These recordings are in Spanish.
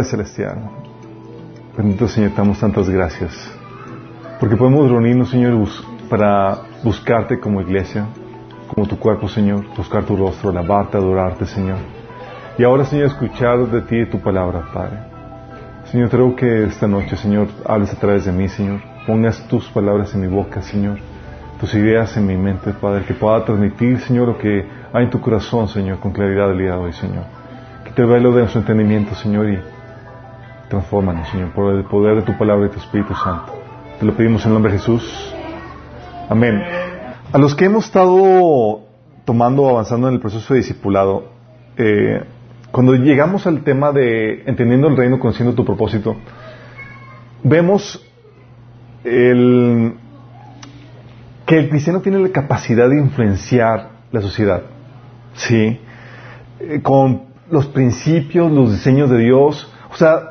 Padre Celestial, bendito Señor, te damos tantas gracias. Porque podemos reunirnos, Señor, para buscarte como iglesia, como tu cuerpo, Señor, buscar tu rostro, alabarte, adorarte, Señor. Y ahora, Señor, escuchar de ti y tu palabra, Padre. Señor, ruego que esta noche, Señor, hables a través de mí, Señor. Pongas tus palabras en mi boca, Señor. Tus ideas en mi mente, Padre. Que pueda transmitir, Señor, lo que hay en tu corazón, Señor, con claridad el día de hoy, Señor. Que te velo de nuestro entendimiento, Señor, y transfórmanos, Señor, por el poder de tu palabra y tu Espíritu Santo. Te lo pedimos en el nombre de Jesús. Amén. A los que hemos estado tomando, avanzando en el proceso de discipulado, eh, cuando llegamos al tema de entendiendo el reino, conociendo tu propósito, vemos el, que el cristiano tiene la capacidad de influenciar la sociedad, ¿sí? Eh, con los principios, los diseños de Dios, o sea,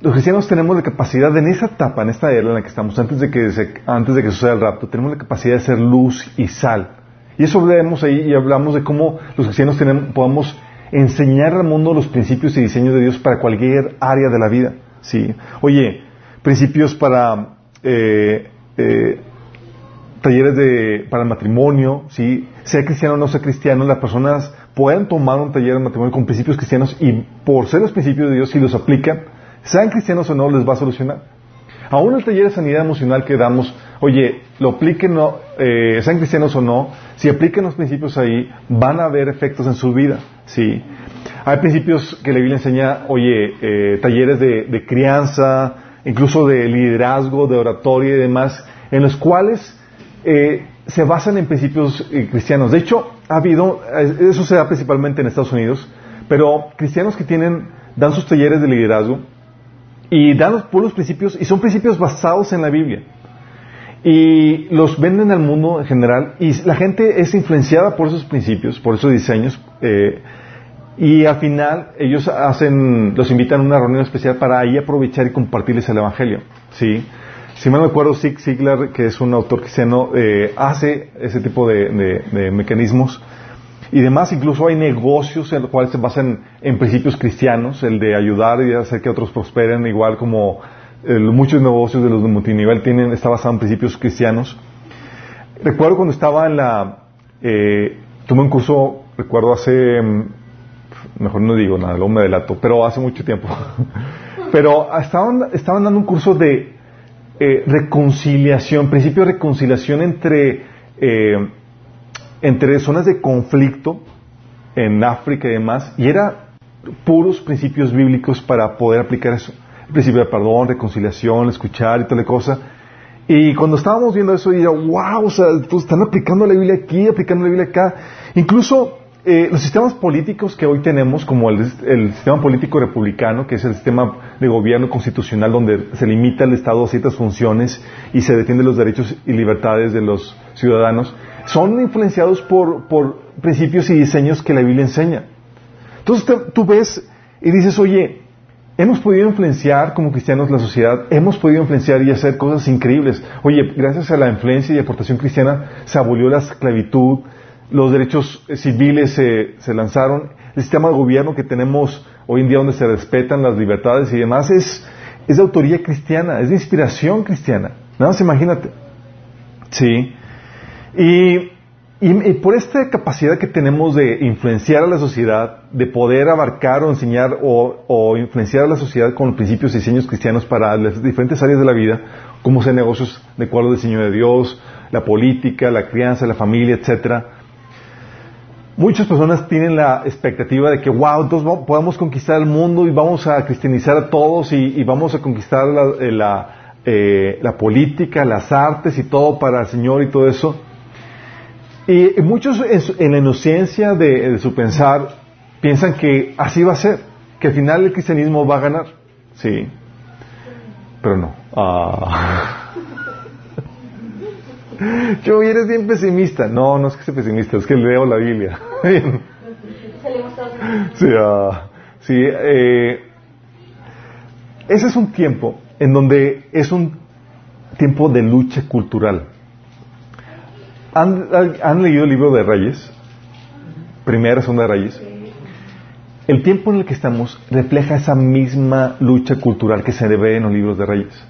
los cristianos tenemos la capacidad en esa etapa, en esta era en la que estamos, antes de que, antes de que suceda el rapto, tenemos la capacidad de ser luz y sal. Y eso vemos ahí y hablamos de cómo los cristianos tenemos, podamos enseñar al mundo los principios y diseños de Dios para cualquier área de la vida. ¿sí? Oye, principios para eh, eh, talleres de, para el matrimonio, ¿sí? sea cristiano o no sea cristiano, las personas pueden tomar un taller de matrimonio con principios cristianos y por ser los principios de Dios, si los aplican, sean cristianos o no, les va a solucionar. Aún el taller de sanidad emocional que damos, oye, lo apliquen, no, eh, sean cristianos o no, si apliquen los principios ahí, van a haber efectos en su vida, ¿sí? Hay principios que la Biblia enseña, oye, eh, talleres de, crianza, incluso de liderazgo, de oratoria y demás, en los cuales eh, se basan en principios cristianos. De hecho, ha habido, eso se da principalmente en Estados Unidos, pero cristianos que tienen, dan sus talleres de liderazgo, y dan los puros principios, y son principios basados en la Biblia. Y los venden al mundo en general, y la gente es influenciada por esos principios, por esos diseños, eh, y al final ellos hacen, los invitan a una reunión especial para ahí aprovechar y compartirles el Evangelio. ¿sí? Si mal me acuerdo, Zig Ziglar, que es un autor cristiano, eh, hace ese tipo de mecanismos y demás. Incluso hay negocios en los cuales se basan en principios cristianos, el de ayudar y hacer que otros prosperen, igual como eh, muchos negocios de los de multinivel tienen, está basado en principios cristianos. Recuerdo cuando estaba en la, eh, tomé un curso, recuerdo hace, mm, mejor no digo nada, luego me delato, pero hace mucho tiempo. pero estaban, estaban dando un curso de eh, reconciliación, principio de reconciliación entre eh, entre zonas de conflicto en África y demás, y era puros principios bíblicos para poder aplicar eso. El principio de perdón, reconciliación, escuchar y tal cosa. Y cuando estábamos viendo eso, yo, wow, o sea, pues, están aplicando la Biblia aquí, aplicando la Biblia acá. Incluso eh, los sistemas políticos que hoy tenemos, como el, sistema político republicano, que es el sistema de gobierno constitucional donde se limita el Estado a ciertas funciones y se defienden los derechos y libertades de los ciudadanos, son influenciados por, principios y diseños que la Biblia enseña. Entonces tú ves y dices, oye, hemos podido influenciar como cristianos la sociedad, hemos podido influenciar y hacer cosas increíbles. Oye, gracias a la influencia y aportación cristiana se abolió la esclavitud, los derechos civiles se, se lanzaron, el sistema de gobierno que tenemos hoy en día donde se respetan las libertades y demás es, es de autoría cristiana, es de inspiración cristiana. Nada más imagínate. Sí. Y, y, por esta capacidad que tenemos de influenciar a la sociedad, de poder abarcar o enseñar o, influenciar a la sociedad con principios y diseños cristianos para las diferentes áreas de la vida, como ser negocios de acuerdo al diseño de Dios, la política, la crianza, la familia, etcétera Muchas personas tienen la expectativa de que, wow, entonces podemos conquistar el mundo y vamos a cristianizar a todos y, vamos a conquistar la, eh, la, política, las artes y todo para el Señor y todo eso. Y muchos en, la inocencia de, su pensar piensan que así va a ser, que al final el cristianismo va a ganar. Sí, pero no. Ah. Yo eres bien pesimista. No, no es que sea pesimista, es que leo la Biblia. sí, ah, sí eh, ese es un tiempo en donde es un tiempo de lucha cultural. ¿Han, leído el libro de Reyes? Primera, segunda de Reyes. el tiempo en el que estamos refleja esa misma lucha cultural que se ve en los libros de reyes.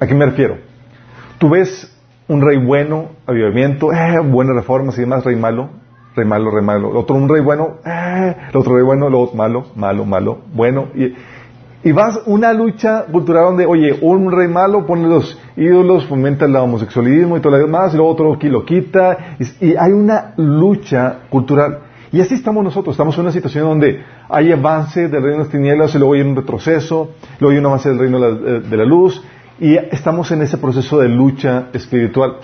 ¿A qué me refiero? Tú ves un rey bueno, avivamiento, eh, buenas reformas y demás, rey malo, rey malo, rey malo. Otro, un rey bueno, eh, el otro rey bueno, luego malo, malo, malo, bueno. Y, y vas una lucha cultural donde, oye, un rey malo pone los ídolos, fomenta el homosexualismo y todo lo demás, y luego otro aquí lo quita. Y, hay una lucha cultural. Y así estamos nosotros, estamos en una situación donde hay avance del reino de las tinieblas, y luego hay un retroceso, luego hay un avance del reino de la, luz, y estamos en ese proceso de lucha espiritual.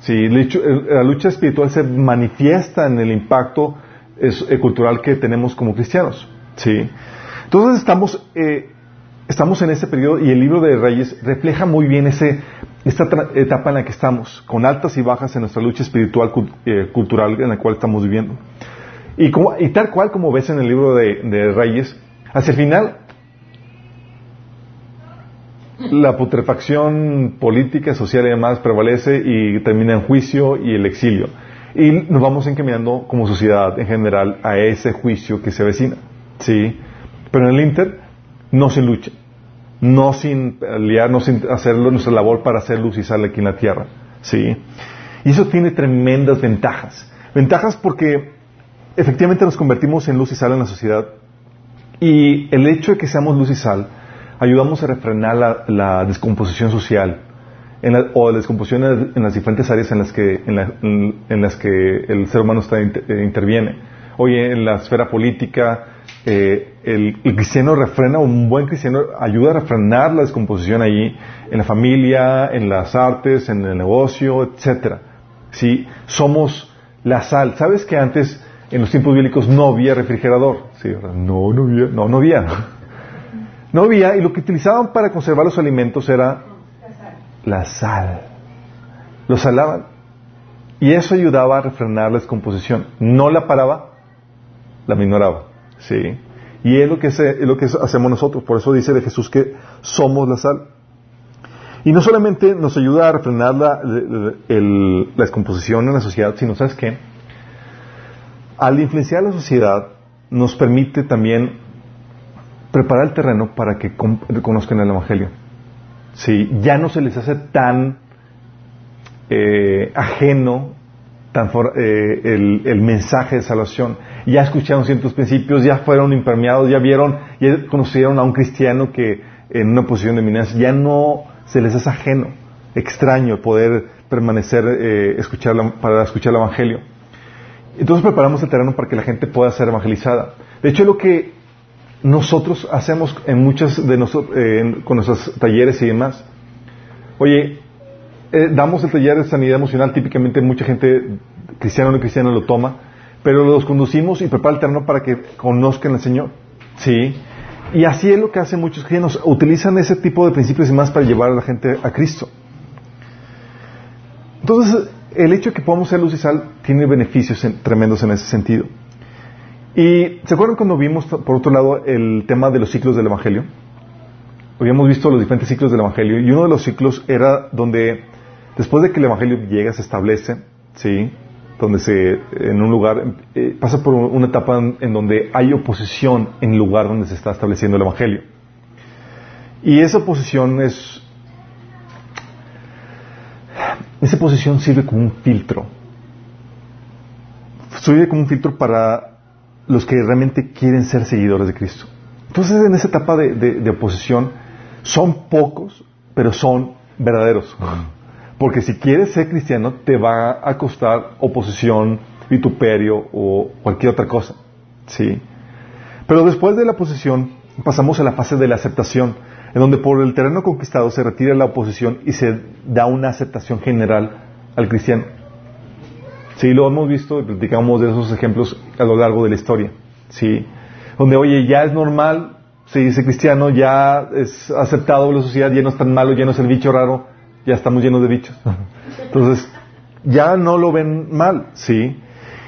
Sí, la lucha espiritual se manifiesta en el impacto eh, cultural que tenemos como cristianos. ¿sí? Entonces estamos, eh, estamos en ese periodo y el libro de Reyes refleja muy bien ese, etapa en la que estamos, con altas y bajas en nuestra lucha espiritual eh, cultural en la cual estamos viviendo. Y, como, y tal cual como ves en el libro de, Reyes, hacia el final, la putrefacción política, social y demás prevalece y termina en juicio y el exilio. Y nos vamos encaminando como sociedad en general a ese juicio que se avecina. ¿sí? Pero en el Inter, no sin lucha, no sin liar, no sin hacer nuestra labor para hacer luz y sal aquí en la tierra. ¿sí? Y eso tiene tremendas ventajas. Ventajas porque efectivamente nos convertimos en luz y sal en la sociedad y el hecho de que seamos luz y sal ayudamos a refrenar la, descomposición social o la descomposición en, las diferentes áreas en las que, en, las que el ser humano está, eh, interviene. Oye, en la esfera política, eh, el, cristiano refrena, un buen cristiano ayuda a refrenar la descomposición allí, en la familia, en las artes, en el negocio, etcétera. ¿Sí? Somos la sal. ¿Sabes que antes en los tiempos bíblicos no había refrigerador. Sí, no, no había, no, no había. No había, y lo que utilizaban para conservar los alimentos era la sal. Lo salaban. Y eso ayudaba a refrenar la descomposición. No la paraba, la minoraba. ¿Sí? Y es lo que, es lo que hacemos nosotros. Por eso dice de Jesús que somos la sal. Y no solamente nos ayuda a refrenar la, la descomposición en la sociedad, sino, ¿sabes qué? al influenciar la sociedad, nos permite también preparar el terreno para que conozcan el Evangelio. Sí, ya no se les hace tan eh, ajeno tan eh, el, mensaje de salvación. Ya escucharon ciertos principios, ya fueron impermeados, ya vieron, ya conocieron a un cristiano que en una posición de eminencia, ya no se les hace ajeno, extraño poder permanecer, eh, escuchar para escuchar el Evangelio. Entonces preparamos el terreno para que la gente pueda ser evangelizada. De hecho, lo que nosotros hacemos en muchos de nosotros, con nuestros talleres y demás. Oye, eh, damos el taller de sanidad emocional, típicamente mucha gente, cristiana o no cristiana, lo toma, pero los conducimos y prepara el terreno para que conozcan al Señor. ¿Sí? Y así es lo que hacen muchos cristianos, utilizan ese tipo de principios y más para llevar a la gente a Cristo. Entonces, el hecho de que podamos ser luz y sal tiene beneficios tremendos en ese sentido. Y ¿se acuerdan cuando vimos, por otro lado, el tema de los ciclos del Evangelio? Habíamos visto los diferentes ciclos del Evangelio y uno de los ciclos era donde, después de que el Evangelio llega, se establece, ¿sí? Donde se, en un lugar, eh, pasa por una etapa en, donde hay oposición en el lugar donde se está estableciendo el Evangelio. Y esa oposición es esa posición sirve como un filtro. Sirve como un filtro para los que realmente quieren ser seguidores de Cristo. Entonces, en esa etapa de, oposición, son pocos, pero son verdaderos. Porque si quieres ser cristiano, te va a costar oposición, vituperio o cualquier otra cosa. ¿Sí? Pero después de la oposición, pasamos a la fase de la aceptación en donde por el terreno conquistado se retira la oposición y se da una aceptación general al cristiano. Sí, lo hemos visto y platicamos de esos ejemplos a lo largo de la historia. Sí, donde, oye, ya es normal se dice cristiano, ya es aceptado por la sociedad, ya no es tan malo, ya no es el bicho raro, ya estamos llenos de bichos. Entonces, ya no lo ven mal, ¿sí?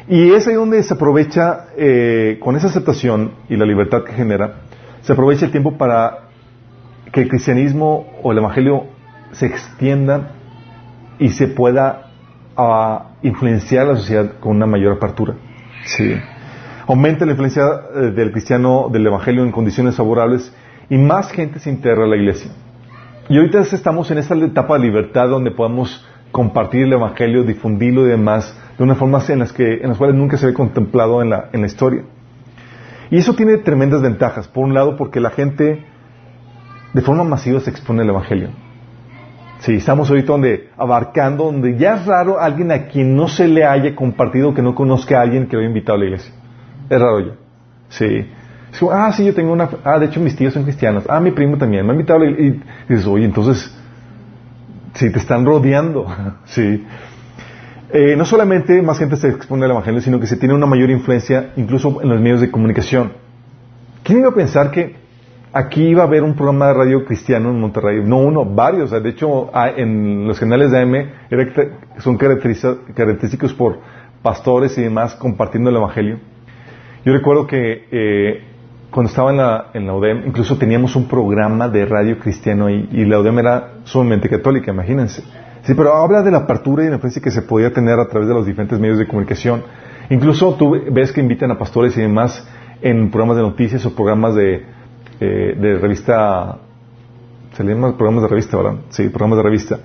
Y es ahí donde se aprovecha, eh, con esa aceptación y la libertad que genera, se aprovecha el tiempo para que el cristianismo o el evangelio se extienda y se pueda ah, influenciar a la sociedad con una mayor apertura. Sí. aumenta la influencia eh, del cristiano, del evangelio en condiciones favorables y más gente se integra a la iglesia. Y ahorita estamos en esta etapa de libertad donde podemos compartir el evangelio, difundirlo y demás de una forma en las, que, en las cuales nunca se ve contemplado en la, en la historia. Y eso tiene tremendas ventajas. Por un lado, porque la gente de forma masiva se expone al evangelio. Sí, estamos ahorita donde, abarcando, donde ya es raro alguien a quien no se le haya compartido, que no conozca a alguien que lo haya invitado a la iglesia. Es raro ya. Sí. Ah, sí, yo tengo una, ah, de hecho mis tíos son cristianos. Ah, mi primo también, me ha invitado. Y dices, oye, entonces, sí, te están rodeando. sí. Eh, no solamente más gente se expone al evangelio, sino que se tiene una mayor influencia incluso en los medios de comunicación. ¿Quién iba a pensar que aquí iba a haber un programa de radio cristiano en Monterrey. No uno, varios. De hecho, en los canales de AM son característicos por pastores y demás compartiendo el Evangelio. Yo recuerdo que eh, cuando estaba en la, en la UDEM, incluso teníamos un programa de radio cristiano ahí, y la UDEM era sumamente católica, imagínense. Sí, pero habla de la apertura y la influencia que se podía tener a través de los diferentes medios de comunicación. Incluso tú ves que invitan a pastores y demás en programas de noticias o programas de, eh, de revista, se leen más programas de revista, ¿verdad? Sí, programas de revista.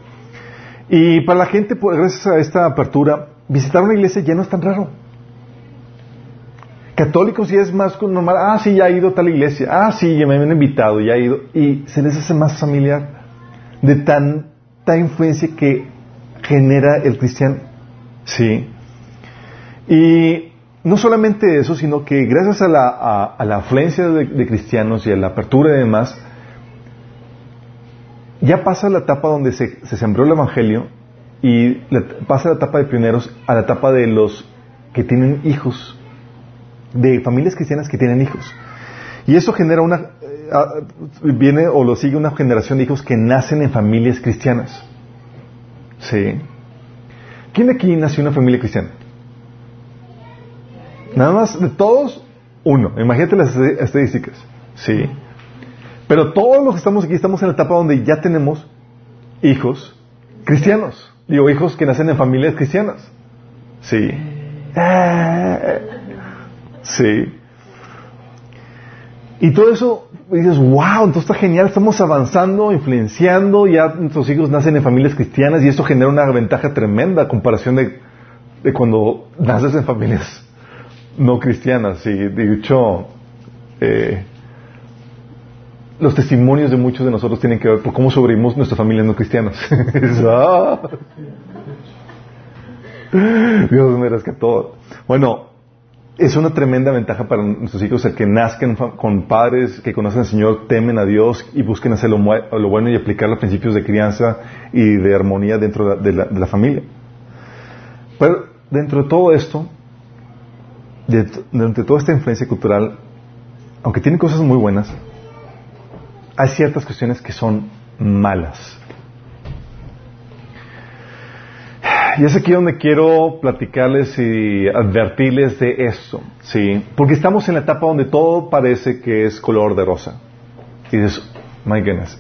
Y para la gente, pues, gracias a esta apertura, visitar una iglesia ya no es tan raro. Católicos ya es más normal. Ah, sí, ya ha ido tal iglesia. Ah, sí, ya me han invitado, ya ha ido. Y se les hace más familiar de tanta influencia que genera el cristiano. Sí. Y no solamente eso, sino que gracias a la, a, la afluencia de, cristianos y a la apertura y demás, ya pasa la etapa donde se, sembró el Evangelio y pasa la etapa de pioneros a la etapa de los que tienen hijos, de familias cristianas que tienen hijos. Y eso genera una, eh, viene o lo sigue una generación de hijos que nacen en familias cristianas. ¿Sí? ¿Quién aquí nació en una familia cristiana? Nada más de todos, uno. Imagínate las estadísticas. Sí. Pero todos los que estamos aquí estamos en la etapa donde ya tenemos hijos cristianos. Digo, hijos que nacen en familias cristianas. Sí. Sí. Y todo eso, dices, wow, entonces está genial, estamos avanzando, influenciando, ya nuestros hijos nacen en familias cristianas y eso genera una ventaja tremenda a comparación de, de cuando naces en familias no cristianas. Y de hecho, eh, los testimonios de muchos de nosotros tienen que ver por cómo sobrevivimos nuestras familias no cristianas. Ah. Dios me rescató. Bueno, es una tremenda ventaja para nuestros hijos el que nazcan con padres que conocen al Señor, temen a Dios y busquen hacer lo, bueno y aplicar los principios de crianza y de armonía dentro de la, de la familia. Pero dentro de todo esto, de, toda esta influencia cultural, aunque tiene cosas muy buenas, hay ciertas cuestiones que son malas. Y es aquí donde quiero platicarles y advertirles de eso, ¿sí? Porque estamos en la etapa donde todo parece que es color de rosa. Y dices, my goodness,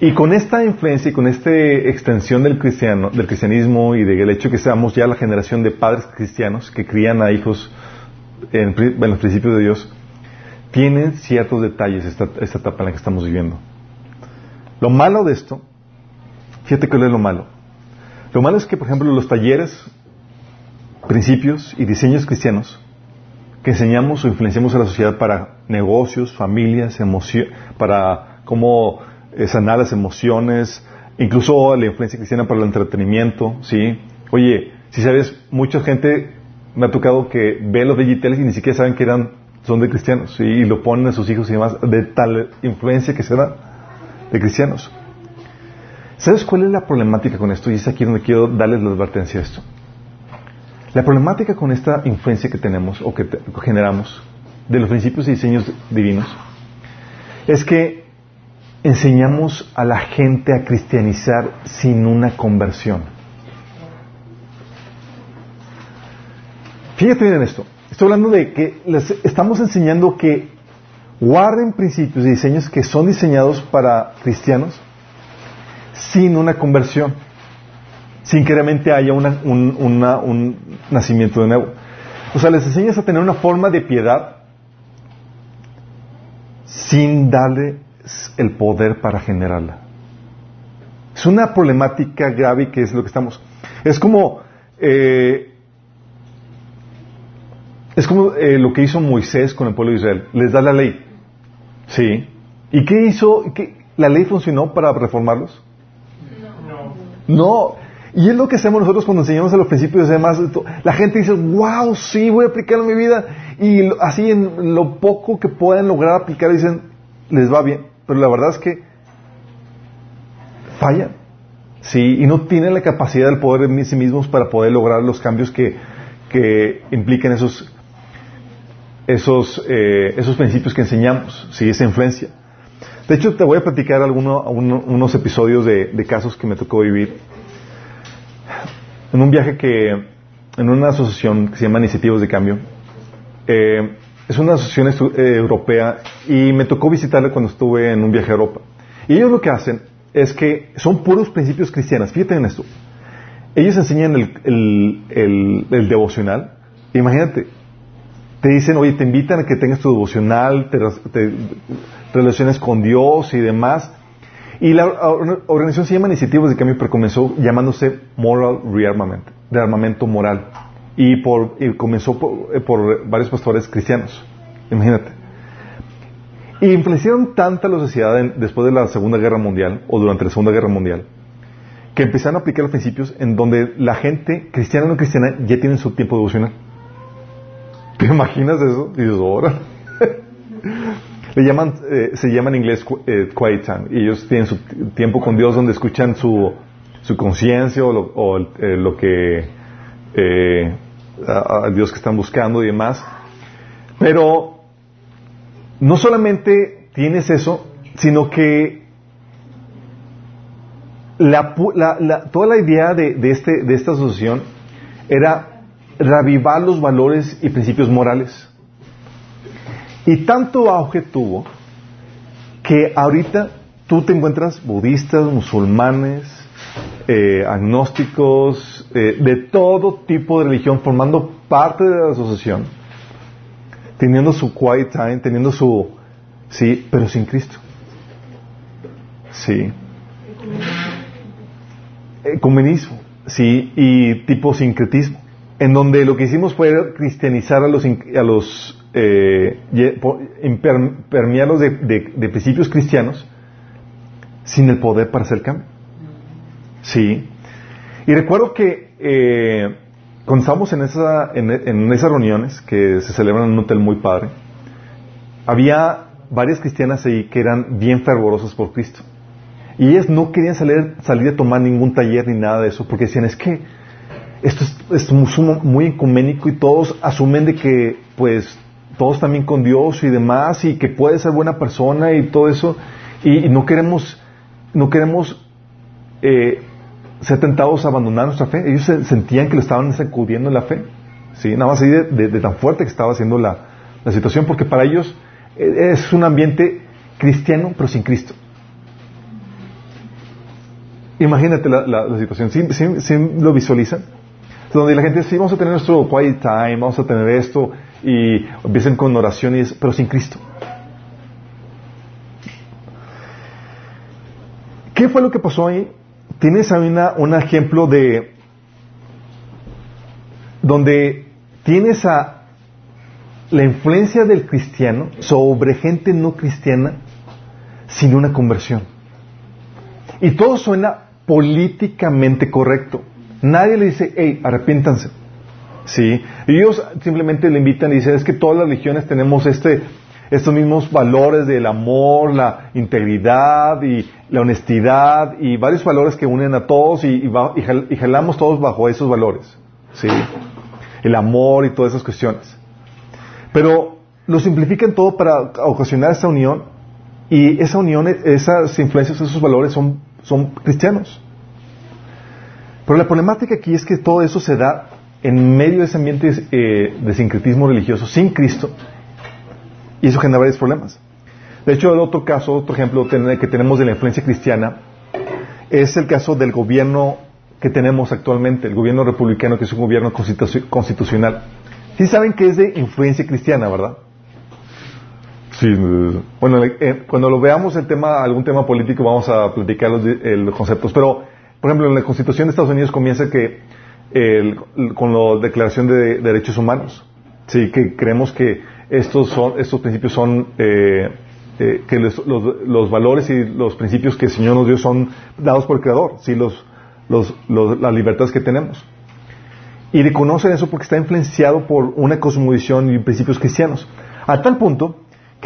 y con esta influencia y con esta extensión del, cristiano, del cristianismo y del hecho que seamos ya la generación de padres cristianos que crían a hijos en, los principios de Dios, tienen ciertos detalles esta, esta etapa en la que estamos viviendo. Lo malo de esto, fíjate cuál es lo malo. Lo malo es que, por ejemplo, los talleres, principios y diseños cristianos que enseñamos o influenciamos a la sociedad para negocios, familias, para cómo sanar las emociones, incluso la influencia cristiana para el entretenimiento, ¿sí? Oye, si sabes, mucha gente me ha tocado que ve los digitales y ni siquiera saben que eran, son de cristianos, ¿sí? Y lo ponen a sus hijos y demás, de tal influencia que se da de cristianos. ¿Sabes cuál es la problemática con esto? Y es aquí donde quiero darles la advertencia a esto. La problemática con esta influencia que tenemos o que generamos de los principios y diseños divinos es que enseñamos a la gente a cristianizar sin una conversión. Fíjate en esto. Estoy hablando de que les estamos enseñando que guarden principios y diseños que son diseñados para cristianos sin una conversión, sin que realmente haya un, un nacimiento de nuevo. O sea, les enseñas a tener una forma de piedad sin darle el poder para generarla. Es una problemática grave que es lo que estamos. Es como eh, es como eh, lo que hizo Moisés con el pueblo de Israel. Les da la ley. Sí. ¿Y qué hizo? ¿La ley funcionó para reformarlos? No. Y es lo que hacemos nosotros cuando enseñamos a los principios. Además, la gente dice, wow, sí, voy a aplicarlo en mi vida. Y así en lo poco que pueden lograr aplicar, dicen, les va bien. Pero la verdad es que fallan. Sí, y no tienen la capacidad del poder en sí mismos para poder lograr los cambios que, que impliquen esos esos, eh, esos principios que enseñamos, ¿sí? esa influencia. De hecho, te voy a platicar algunos unos episodios de, casos que me tocó vivir en un viaje que, en una asociación que se llama Iniciativas de Cambio. Eh, es una asociación eh, europea y me tocó visitarla cuando estuve en un viaje a Europa. Y ellos lo que hacen es que son puros principios cristianos. Fíjate en esto. Ellos enseñan el, el, el, el devocional. Imagínate, te dicen, oye, te invitan a que tengas tu devocional, te, relaciones con Dios y demás. Y la organización se llama Iniciativas de Cambio, pero comenzó llamándose Moral Rearmament, de armamento moral. Y, comenzó por, eh, por, varios pastores cristianos. Imagínate. Y influenciaron tanta la sociedad después de la Segunda Guerra Mundial, o durante la Segunda Guerra Mundial, que empezaron a aplicar los principios en donde la gente, cristiana o no cristiana, ya tienen su tiempo devocional. ¿Te imaginas eso? Y dices, ahora. Le llaman, eh, se llama en inglés eh. Y ellos tienen su tiempo con Dios donde escuchan su, su conciencia o, lo, eh, que a, Dios que están buscando y demás. Pero no solamente tienes eso, sino que la, toda la idea de, de, este, de esta asociación era reavivar los valores y principios morales. Y tanto auge tuvo que ahorita tú te encuentras budistas, musulmanes, eh, agnósticos, eh, de todo tipo de religión formando parte de la asociación, teniendo su quiet time, teniendo su... Sí, pero sin Cristo. Sí. Comunismo, sí, y tipo sincretismo en donde lo que hicimos fue cristianizar a los, a los eh, permearlos de, de, principios cristianos sin el poder para hacer cambio. Sí. Y recuerdo que eh, cuando estábamos en, esa, en, esas reuniones que se celebran en un hotel muy padre, había varias cristianas ahí que eran bien fervorosas por Cristo. Y ellas no querían salir, salir a tomar ningún taller ni nada de eso, porque decían, es que esto es, muy ecuménico y todos asumen de que, pues, todos también con Dios y demás y que puede ser buena persona y todo eso y, no queremos, no queremos eh, ser tentados a abandonar nuestra fe. Ellos sentían que lo estaban sacudiendo en la fe, sí, nada más así de, tan fuerte que estaba haciendo la, situación, porque para ellos eh, es un ambiente cristiano pero sin Cristo. Imagínate la, situación, ¿Sí, lo visualizan? Donde la gente dice, vamos a tener nuestro quiet time, vamos a tener esto, y empiezan con oraciones, pero sin Cristo. ¿Qué fue lo que pasó ahí? Tienes ahí un ejemplo de donde tienes a la influencia del cristiano sobre gente no cristiana sin una conversión. Y todo suena políticamente correcto. Nadie le dice, hey, arrepiéntanse. ¿Sí? Ellos simplemente le invitan y dicen, es que todas las religiones tenemos este, estos mismos valores del amor, la integridad y la honestidad y varios valores que unen a todos y, y, jalamos todos bajo esos valores. ¿Sí? El amor y todas esas cuestiones. Pero lo simplifican todo para ocasionar esa unión y esa unión, esas influencias, esos valores son, son cristianos. Pero la problemática aquí es que todo eso se da en medio de ese ambiente eh, de sincretismo religioso sin Cristo y eso genera varios problemas. De hecho, el otro caso, otro ejemplo que tenemos de la influencia cristiana es el caso del gobierno que tenemos actualmente, el gobierno republicano, que es un gobierno constitucional. Sí saben que es de influencia cristiana, ¿verdad? Sí, bueno, eh, cuando lo veamos el tema, algún tema político, vamos a platicar los, conceptos. Pero, por ejemplo, en la Constitución de Estados Unidos comienza que con la Declaración de Derechos Humanos, sí, que creemos que estos son, estos principios son eh, eh, que los, valores y los principios que el Señor nos dio son dados por el Creador, sí, los, las libertades que tenemos. Y reconocen eso porque está influenciado por una cosmovisión y principios cristianos. A tal punto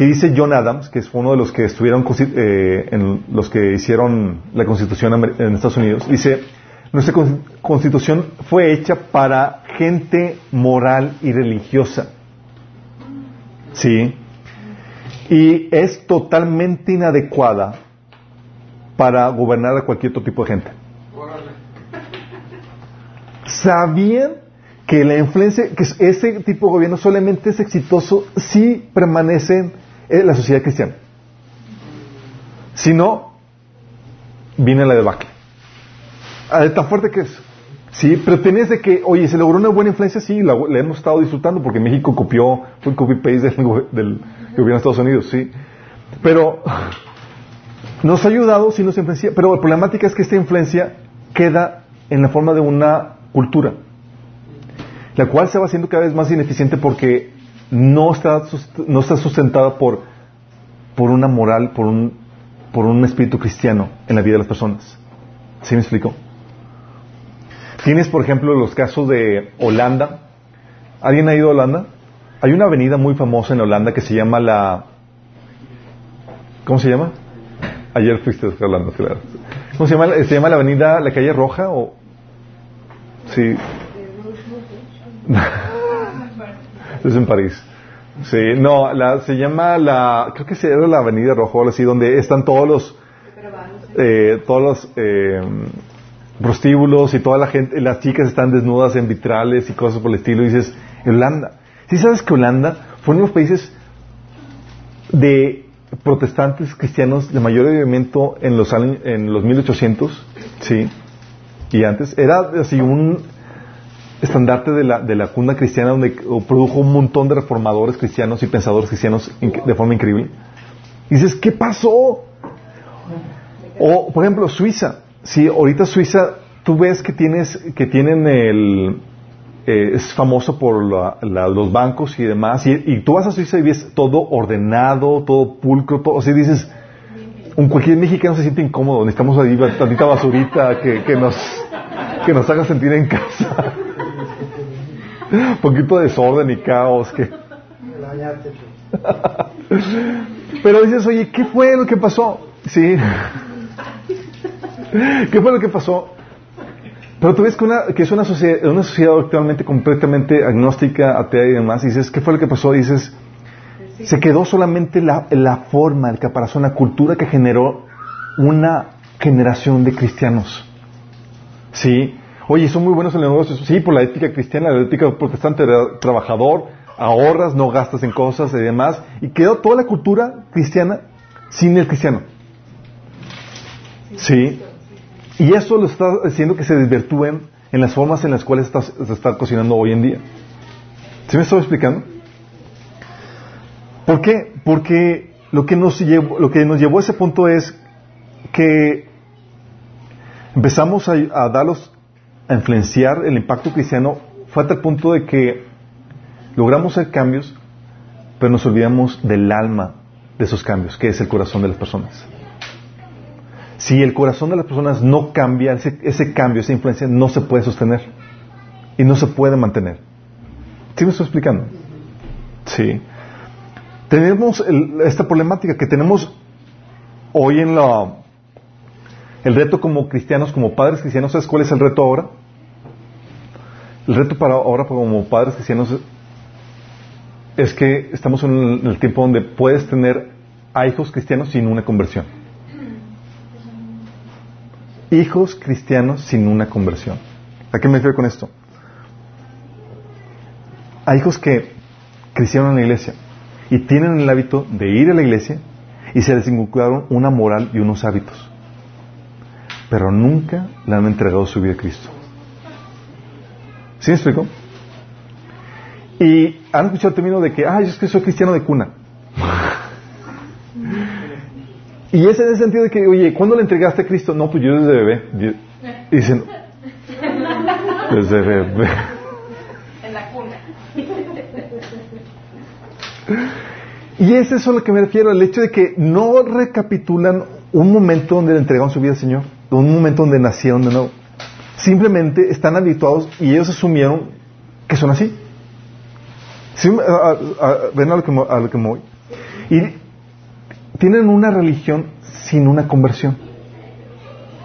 que dice John Adams, que es uno de los que estuvieron eh, en los que hicieron la Constitución en Estados Unidos, dice, nuestra Constitución fue hecha para gente moral y religiosa. Sí. Y es totalmente inadecuada para gobernar a cualquier otro tipo de gente. ¿Sabían que la influencia, que ese tipo de gobierno solamente es exitoso si permanece en la sociedad cristiana? Si no, viene la debacle. Ah, tan fuerte que es. Sí, pero tenés de que, oye, se logró una buena influencia, sí, la, hemos estado disfrutando porque México copió, fue un copy-paste del, del, gobierno de Estados Unidos, sí. Pero nos ha ayudado, sí nos influencia, pero la problemática es que esta influencia queda en la forma de una cultura, la cual se va haciendo cada vez más ineficiente porque no está, no está sustentada por, por una moral, por un, por un espíritu cristiano en la vida de las personas. ¿Sí me explico? Tienes, por ejemplo, los casos de Holanda. ¿Alguien ha ido a Holanda? Hay una avenida muy famosa en Holanda que se llama la... ¿Cómo se llama? Ayer fuiste a Holanda, claro. ¿Cómo se llama? ¿Se llama la avenida, la calle Roja o...? Sí. es en París. Sí, no, la, se llama la... Creo que llama la avenida Roja o así, donde están todos los... Eh, todos los... Eh, prostíbulos y toda la gente, las chicas están desnudas en vitrales y cosas por el estilo, y dices, Holanda. ¿Sí sabes que Holanda fue uno de los países de protestantes cristianos de mayor movimiento en los en los 1800, sí, y antes, era así un estandarte de la, de la cuna cristiana donde produjo un montón de reformadores cristianos y pensadores cristianos de forma increíble. Y dices, ¿qué pasó? O, por ejemplo, Suiza. Sí, ahorita Suiza, tú ves que tienes, que tienen el, eh, es famoso por los bancos y demás, y, tú vas a Suiza y ves todo ordenado, todo pulcro, todo, así dices, un cualquier mexicano se siente incómodo, necesitamos ahí tantita basurita que, que nos, que nos haga sentir en casa. Un poquito de desorden y caos que... Pero dices, oye, ¿qué fue lo que pasó? Sí. ¿Qué fue lo que pasó? Pero tú ves que, una, que es una sociedad, una sociedad actualmente completamente agnóstica, atea y demás, y dices, ¿qué fue lo que pasó? Y dices, se quedó solamente la, la forma, el caparazón, la cultura que generó una generación de cristianos. ¿Sí? Oye, son muy buenos en los negocios. Sí, por la ética cristiana, la ética protestante, trabajador, ahorras, no gastas en cosas y demás. Y quedó toda la cultura cristiana sin el cristiano. ¿Sí? Y eso lo está haciendo que se desvirtúen en las formas en las cuales se está cocinando hoy en día. ¿Sí me estoy explicando? ¿Por qué? Porque lo que nos llevó, a ese punto es que empezamos a, a darlos, a influenciar el impacto cristiano, fue hasta el punto de que logramos hacer cambios, pero nos olvidamos del alma de esos cambios, que es el corazón de las personas. Si el corazón de las personas no cambia, ese, cambio, esa influencia no se puede sostener y no se puede mantener. ¿Sí me estoy explicando? Sí. Tenemos esta problemática que tenemos hoy en la... El reto como cristianos, como padres cristianos, ¿sabes cuál es el reto ahora? El reto para ahora como padres cristianos es que estamos en el tiempo donde puedes tener a hijos cristianos sin una conversión hijos cristianos sin una conversión. ¿A qué me refiero con esto? Hay hijos que crecieron en la iglesia y tienen el hábito de ir a la iglesia y se les inculcaron una moral y unos hábitos, pero nunca le han entregado su vida a Cristo. ¿Sí me explico? Y han escuchado el término de que, ay, es que soy cristiano de cuna. y es en el sentido de que, oye, ¿cuándo le entregaste a Cristo? No, pues yo desde bebé. Y dicen, desde bebé. En la cuna. Y es eso a lo que me refiero, el hecho de que no recapitulan un momento donde le entregaron su vida al Señor, un momento donde nacieron de nuevo. Simplemente están habituados y ellos asumieron que son así. ven a lo, que, a lo que me voy. Y tienen una religión sin una conversión.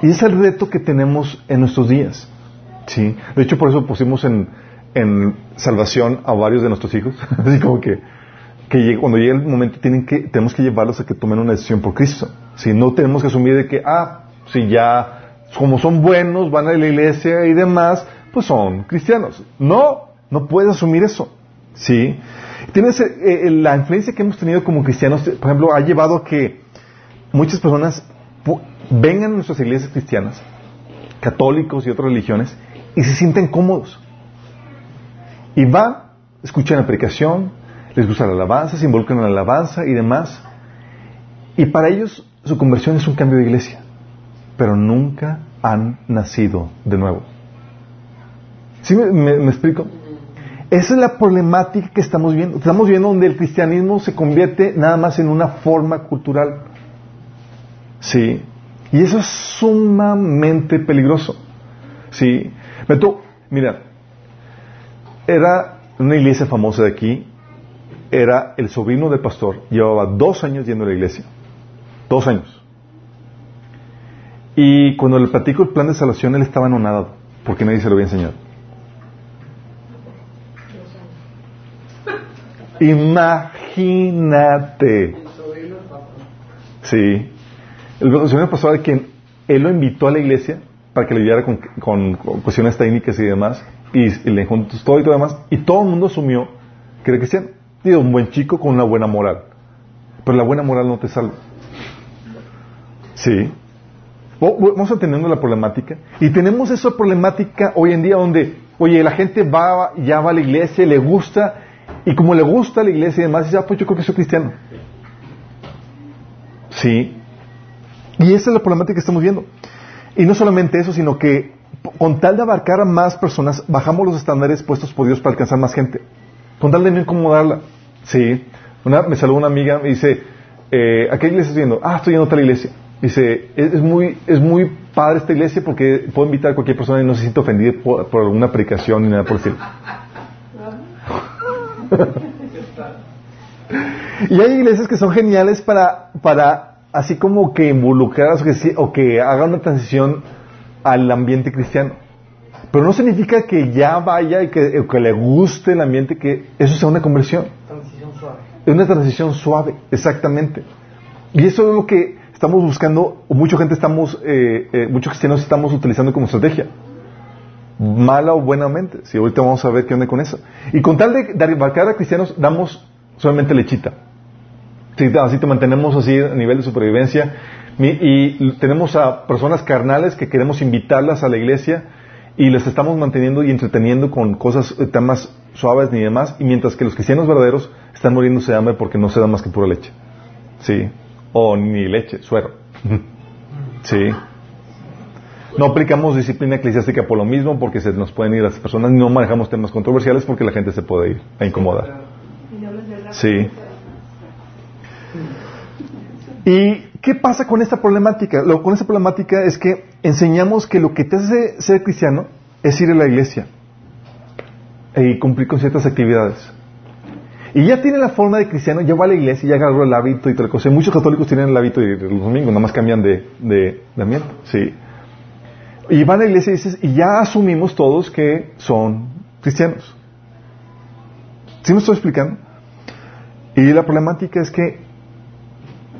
Y es el reto que tenemos en nuestros días. ¿sí? De hecho, por eso pusimos en, en salvación a varios de nuestros hijos. Así como que que cuando llegue el momento tienen que, tenemos que llevarlos a que tomen una decisión por Cristo. Si no tenemos que asumir de que, ah, si ya, como son buenos, van a la iglesia y demás, pues son cristianos. No, no puedes asumir eso. ¿Sí? Tienes, eh, eh, la influencia que hemos tenido como cristianos, por ejemplo, ha llevado a que muchas personas vengan a nuestras iglesias cristianas, católicos y otras religiones, y se sienten cómodos. Y van, escuchan la predicación, les gusta la alabanza, se involucran en la alabanza y demás. Y para ellos su conversión es un cambio de iglesia, pero nunca han nacido de nuevo. ¿Sí me, explico? Esa es la problemática que estamos viendo. Estamos viendo donde el cristianismo se convierte nada más en una forma cultural. Sí. Y eso es sumamente peligroso. Sí. mira, era una iglesia famosa de aquí era el sobrino del pastor, llevaba dos años yendo a la iglesia. Dos años. Y cuando le platico el plan de salvación, él estaba anonadado, porque nadie se lo había enseñado. Imagínate. Sí. El del pastor, quien él lo invitó a la iglesia para que le ayudara con, cuestiones técnicas y demás, y, le juntó todo y todo demás, y todo el mundo asumió que era cristiano un buen chico con una buena moral. Pero la buena moral no te salva. Sí. Vamos entendiendo la problemática. Y tenemos esa problemática hoy en día donde, oye, la gente va, ya va a la iglesia, le gusta, y como le gusta la iglesia y demás, dice, ah, pues yo creo que soy cristiano. Sí. Y esa es la problemática que estamos viendo. Y no solamente eso, sino que con tal de abarcar a más personas, bajamos los estándares puestos por Dios para alcanzar más gente. Con tal de no incomodarla. Sí. Una, me saludó una amiga, me dice, eh, ¿a qué iglesia estás yendo? Ah, estoy yendo a otra iglesia. Dice, es, muy, es muy padre esta iglesia porque puedo invitar a cualquier persona y no se siente ofendida por, alguna predicación ni nada por el y hay iglesias que son geniales para, para así como que involucrar o que hagan una transición al ambiente cristiano. Pero no significa que ya vaya y que, que le guste el ambiente, que eso sea una conversión. Es una transición suave, exactamente. Y eso es lo que estamos buscando, o mucha gente estamos, eh, eh, muchos cristianos estamos utilizando como estrategia. Mala o buenamente. Si ahorita vamos a ver qué onda con eso. Y con tal de, de a cristianos, damos solamente lechita. así te mantenemos así a nivel de supervivencia. Y, tenemos a personas carnales que queremos invitarlas a la iglesia y les estamos manteniendo y entreteniendo con cosas, eh, temas suaves ni demás. Y mientras que los cristianos verdaderos están muriéndose de hambre porque no se da más que pura leche. Sí. O ni leche, suero. sí. No aplicamos disciplina eclesiástica por lo mismo, porque se nos pueden ir las personas, no manejamos temas controversiales porque la gente se puede ir a incomodar. Sí. ¿Y qué pasa con esta problemática? Lo, con esta problemática es que enseñamos que lo que te hace ser cristiano es ir a la iglesia y cumplir con ciertas actividades. Y ya tiene la forma de cristiano, ya va a la iglesia, ya agarró el hábito y tal cosa. Muchos católicos tienen el hábito de los domingos, nada más cambian de, de, ambiente. Sí. Y van a la iglesia y dices, y ya asumimos todos que son cristianos. ¿Sí me estoy explicando? Y la problemática es que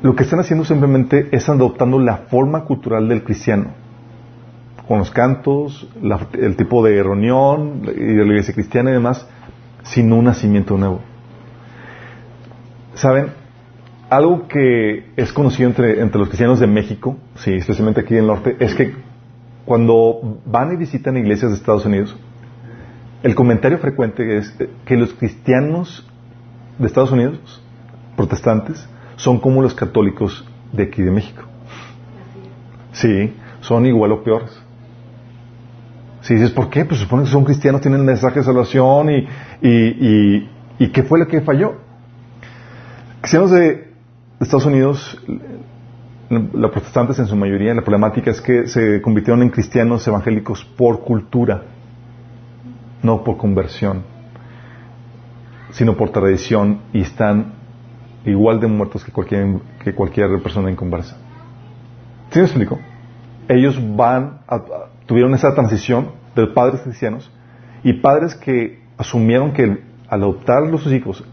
lo que están haciendo simplemente es adoptando la forma cultural del cristiano. Con los cantos, el tipo de reunión y de la iglesia cristiana y demás, sin un nacimiento nuevo. ¿Saben? Algo que es conocido entre, entre los cristianos de México, sí, especialmente aquí en el norte, es que cuando van y visitan iglesias de Estados Unidos, el comentario frecuente es que los cristianos de Estados Unidos, protestantes, son como los católicos de aquí de México. Sí, son igual o peores. Si dices, ¿por qué? Pues supone que son cristianos, tienen mensaje de salvación y, y, y, ¿qué fue lo que falló? Cristianos de Estados Unidos, los protestantes en su mayoría, la problemática es que se convirtieron en cristianos evangélicos por cultura, no por conversión, sino por tradición y están igual de muertos que cualquier, que cualquier persona inconversa. ¿Sí me explico? Ellos van tuvieron esa transición de padres cristianos y padres que asumieron que al adoptar a sus hijos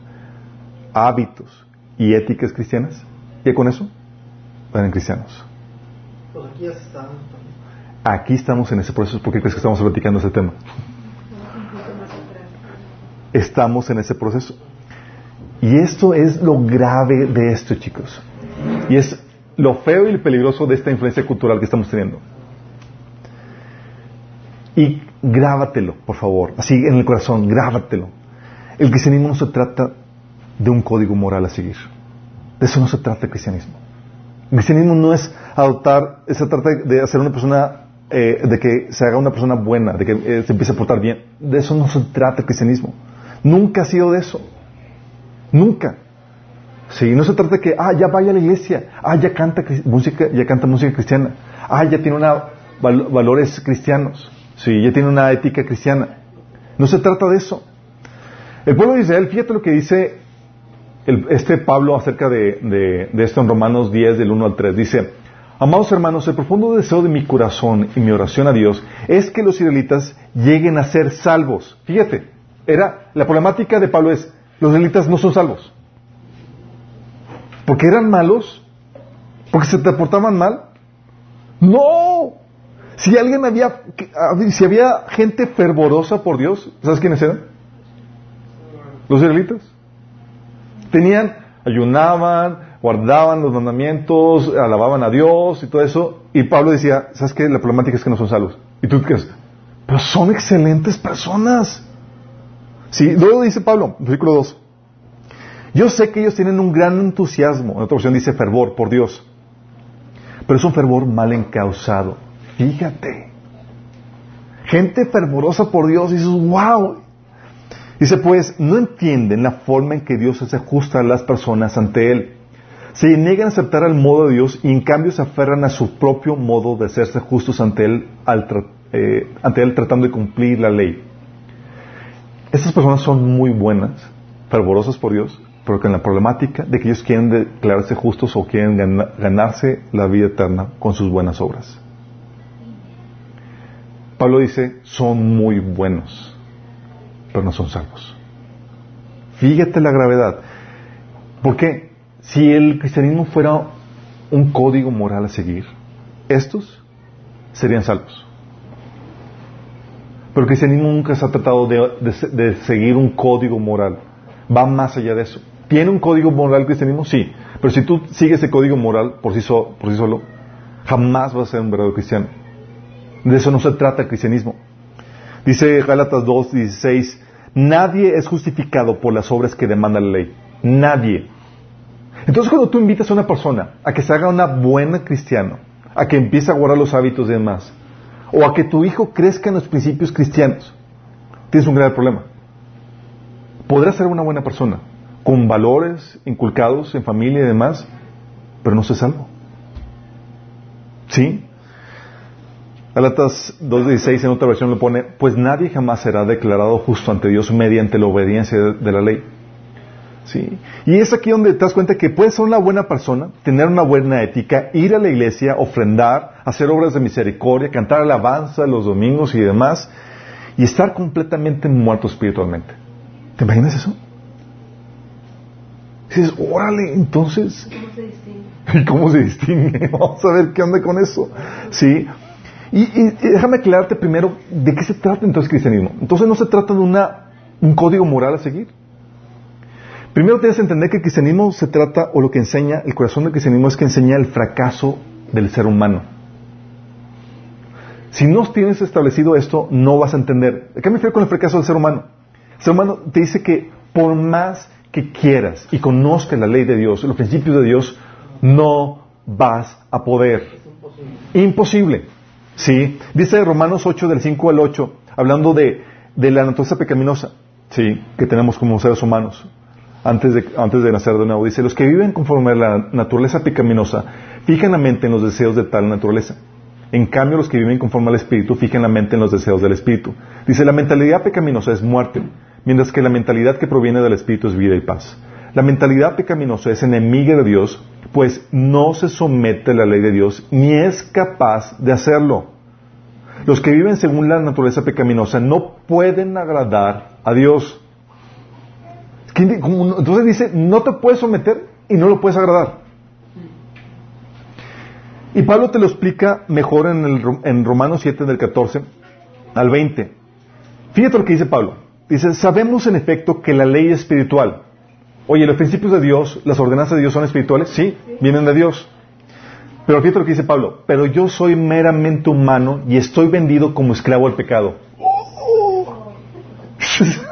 hábitos y éticas cristianas, y con eso eran cristianos. Pues aquí, aquí estamos en ese proceso. ¿Por qué crees que estamos platicando ese tema? Estamos en ese proceso. Y esto es lo grave de esto, chicos. Y es lo feo y lo peligroso de esta influencia cultural que estamos teniendo. Y grábatelo, por favor, así en el corazón, grábatelo. El cristianismo no se trata de un código moral a seguir. De eso no se trata el cristianismo. El cristianismo no es adoptar, se trata de hacer una persona, eh, de que se haga una persona buena, de que eh, se empiece a portar bien. De eso no se trata el cristianismo. Nunca ha sido de eso. Nunca. Sí, no se trata de que, ah, ya vaya a la iglesia, ah, ya canta música, ya canta música cristiana, ah, ya tiene una, valores cristianos, sí, ya tiene una ética cristiana. No se trata de eso. El pueblo de Israel, fíjate lo que dice este Pablo acerca de, esto en Romanos 10, del 1 al 3. Dice, Amados hermanos, el profundo deseo de mi corazón y mi oración a Dios es que los israelitas lleguen a ser salvos. Fíjate, era, la problemática de Pablo es, los israelitas no son salvos. Porque eran malos, porque se te portaban mal. No. Si alguien había, si había gente fervorosa por Dios, ¿sabes quiénes eran? Los israelitas. Tenían, ayunaban, guardaban los mandamientos, alababan a Dios y todo eso. Y Pablo decía, ¿sabes qué? La problemática es que no son salvos. Y tú qué pero son excelentes personas. Sí, luego dice Pablo, versículo 2. Yo sé que ellos tienen un gran entusiasmo, en otra versión dice fervor por Dios, pero es un fervor mal encausado. Fíjate. Gente fervorosa por Dios, y dices, wow. Dice, pues, no entienden la forma en que Dios se ajusta a las personas ante Él. Se niegan a aceptar el modo de Dios y en cambio se aferran a su propio modo de hacerse justos ante Él, eh, ante Él tratando de cumplir la ley. Estas personas son muy buenas, fervorosas por Dios, pero con la problemática de que ellos quieren declararse justos o quieren ganarse la vida eterna con sus buenas obras. Pablo dice, son muy buenos, pero no son salvos. Fíjate la gravedad. Porque si el cristianismo fuera un código moral a seguir, estos serían salvos. Pero el cristianismo nunca se ha tratado de seguir un código moral. Va más allá de eso. ¿Tiene un código moral el cristianismo? Sí. Pero si tú sigues ese código moral por sí, por sí solo, jamás vas a ser un verdadero cristiano. De eso no se trata el cristianismo. Dice Gálatas 2, 16, nadie es justificado por las obras que demanda la ley. Nadie. Entonces cuando tú invitas a una persona a que se haga una buena cristiano, a que empiece a guardar los hábitos de demás, o a que tu hijo crezca en los principios cristianos, tienes un grave problema. Podrás ser una buena persona, con valores inculcados en familia y demás, pero no se salvo. ¿Sí? Galatas 2.16 en otra versión lo pone, pues nadie jamás será declarado justo ante Dios mediante la obediencia de, la ley. ¿Sí? Y es aquí donde te das cuenta que puedes ser una buena persona, tener una buena ética, ir a la iglesia, ofrendar, hacer obras de misericordia, cantar alabanza los domingos y demás, y estar completamente muerto espiritualmente. ¿Te imaginas eso? dices, órale, entonces. ¿Cómo se distingue? ¿Y cómo se distingue? Vamos a ver qué onda con eso. Sí. Y, déjame aclararte primero de qué se trata entonces el cristianismo. Entonces no se trata de una, un código moral a seguir. Primero tienes que entender que el cristianismo se trata, o lo que enseña, el corazón del cristianismo es que enseña el fracaso del ser humano. Si no tienes establecido esto, no vas a entender. ¿Qué me refiero con el fracaso del ser humano? El ser humano te dice que por más que quieras y conozcas la ley de Dios, los principios de Dios, no vas a poder. Imposible. ¿Sí? Dice Romanos 8 del 5 al 8, hablando de, de la naturaleza pecaminosa, ¿sí? Que tenemos como seres humanos antes de, antes de nacer de nuevo. Dice, los que viven conforme a la naturaleza pecaminosa fijan la mente en los deseos de tal naturaleza. En cambio, los que viven conforme al Espíritu fijan la mente en los deseos del Espíritu. Dice, la mentalidad pecaminosa es muerte, mientras que la mentalidad que proviene del Espíritu es vida y paz. La mentalidad pecaminosa es enemiga de Dios, pues no se somete a la ley de Dios ni es capaz de hacerlo. Los que viven según la naturaleza pecaminosa no pueden agradar a Dios. Entonces dice, no te puedes someter y no lo puedes agradar. Y Pablo te lo explica mejor en, el, en Romanos 7, del 14 al 20. Fíjate lo que dice Pablo. Dice, sabemos en efecto que la ley es espiritual. Oye, los principios de Dios, las ordenanzas de Dios son espirituales, sí, vienen de Dios. Pero fíjate lo que dice Pablo, pero yo soy meramente humano y estoy vendido como esclavo al pecado.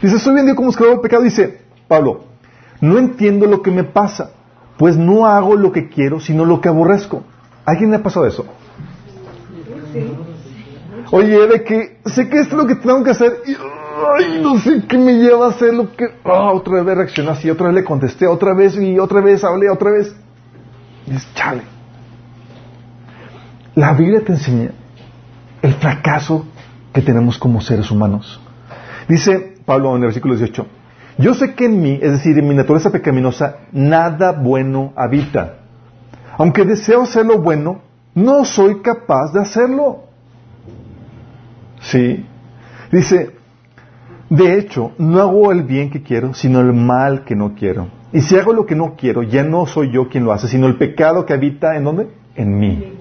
Dice, estoy vendido como esclavo del pecado. Dice, Pablo, no entiendo lo que me pasa, pues no hago lo que quiero, sino lo que aborrezco. ¿A alguien le ha pasado eso? Oye, de que sé que esto es lo que tengo que hacer y ay, no sé qué me lleva a hacer lo que... Ah, otra vez reaccioné así, otra vez le contesté, otra vez y otra vez hablé, otra vez. Y es chale. La Biblia te enseña el fracaso que tenemos como seres humanos. Dice Pablo en el versículo 18, yo sé que en mí, es decir, en mi naturaleza pecaminosa, nada bueno habita. Aunque deseo hacer lo bueno, no soy capaz de hacerlo. Sí. Dice, de hecho, no hago el bien que quiero, sino el mal que no quiero. Y si hago lo que no quiero, ya no soy yo quien lo hace, sino el pecado que habita en dónde? En mí.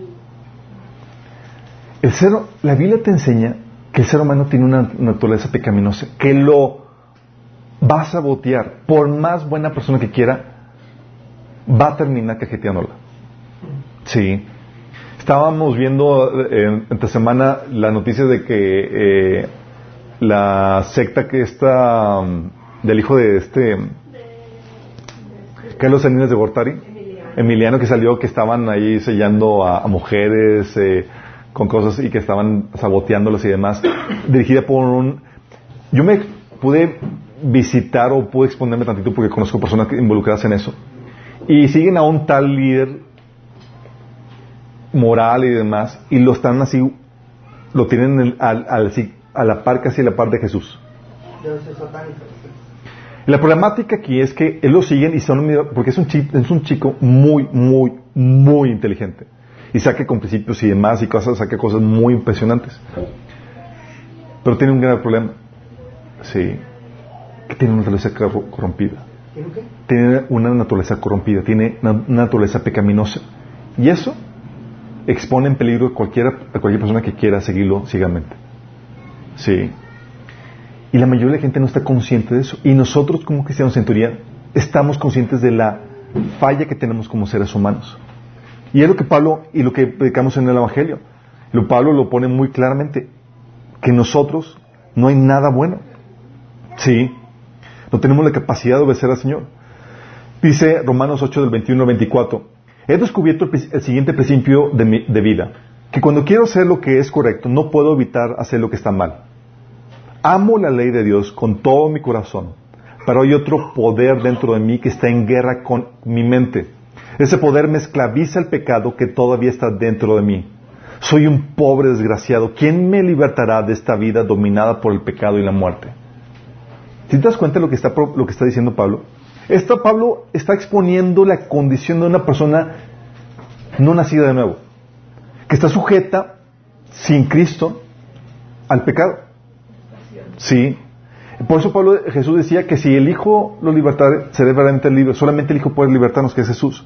El ser, la Biblia te enseña que el ser humano tiene una naturaleza pecaminosa, que lo va a sabotear, por más buena persona que quiera, va a terminar cajeteándola. Sí. Estábamos viendo eh, esta semana la noticia de que eh, la secta que está um, del hijo de este Carlos Salinas de Gortari, Emiliano. que salió que estaban ahí sellando a, mujeres, eh, con cosas y que estaban saboteándolos y demás, dirigida por un... Yo me pude visitar o pude exponerme tantito porque conozco personas involucradas en eso. Y siguen a un tal líder moral y demás y lo están así, lo tienen al, al, a la par casi a la par de Jesús. La problemática aquí es que él lo siguen y son porque es un, chico, es un chico muy, muy, muy inteligente y saque con principios y demás y cosas, saque cosas muy impresionantes. Pero tiene un gran problema. Sí. Que tiene una naturaleza corrompida. Tiene una naturaleza corrompida, tiene una naturaleza pecaminosa. Y eso expone en peligro a cualquier persona que quiera seguirlo ciegamente. Sí. Y la mayoría de la gente no está consciente de eso. Y nosotros como cristianos en teoría estamos conscientes de la falla que tenemos como seres humanos. Y es lo que Pablo y lo que predicamos en el Evangelio. Lo Pablo lo pone muy claramente, que nosotros no hay nada bueno. Sí, no tenemos la capacidad de obedecer al Señor. Dice Romanos 8 del 21 al 24, he descubierto el, siguiente principio de, de vida, que cuando quiero hacer lo que es correcto, no puedo evitar hacer lo que está mal. Amo la ley de Dios con todo mi corazón, pero hay otro poder dentro de mí que está en guerra con mi mente ese poder me esclaviza el pecado que todavía está dentro de mí. Soy un pobre desgraciado. ¿Quién me libertará de esta vida dominada por el pecado y la muerte? ¿Te das cuenta de lo que está, lo que está diciendo Pablo? Esto Pablo está exponiendo la condición de una persona no nacida de nuevo, que está sujeta, sin Cristo, al pecado. Sí. Por eso Pablo Jesús decía que si el Hijo lo libertara, será verdaderamente libre. Solamente el Hijo puede libertarnos, que es Jesús.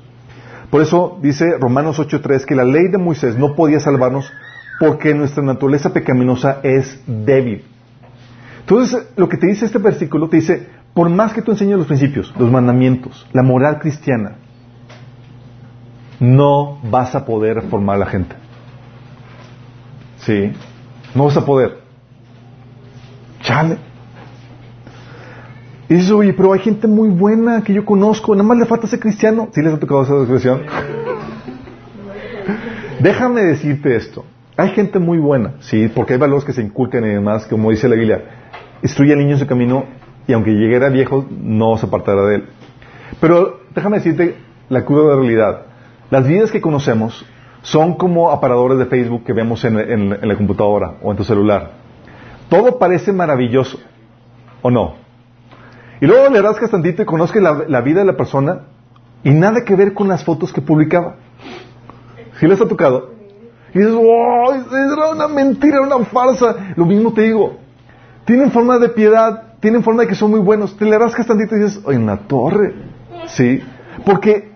Por eso dice Romanos 8.3 que la ley de Moisés no podía salvarnos porque nuestra naturaleza pecaminosa es débil. Entonces, lo que te dice este versículo, te dice, por más que tú enseñes los principios, los mandamientos, la moral cristiana, no vas a poder reformar a la gente. Sí. No vas a poder. Chale. Y dices, oye, pero hay gente muy buena que yo conozco, nada más le falta ser cristiano. ¿Sí les ha tocado esa expresión? Déjame decirte esto. Hay gente muy buena, sí, porque hay valores que se inculcan y demás, como dice la Biblia. Instruye al niño en su camino y aunque llegue a viejo, no se apartará de él. Pero déjame decirte la la realidad. Las vidas que conocemos son como aparadores de Facebook que vemos en, la computadora o en tu celular. Todo parece maravilloso, ¿o no? Y luego le rascas tantito y conozcas la, vida de la persona y nada que ver con las fotos que publicaba. ¿Sí les ha tocado? Y dices, era una mentira, era una farsa. Lo mismo te digo. Tienen forma de piedad, tienen forma de que son muy buenos. Te le rascas tantito y dices, oye, una torre. Sí. Porque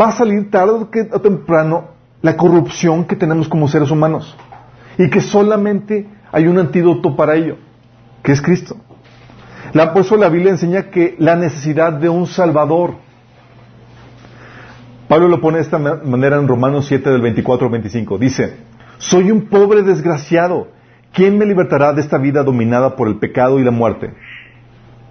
va a salir tarde o temprano la corrupción que tenemos como seres humanos. Y que solamente hay un antídoto para ello, que es Cristo. La, por eso la Biblia enseña que la necesidad de un Salvador. Pablo lo pone de esta manera en Romanos 7 del 24 al 25. Dice, soy un pobre desgraciado. ¿Quién me libertará de esta vida dominada por el pecado y la muerte?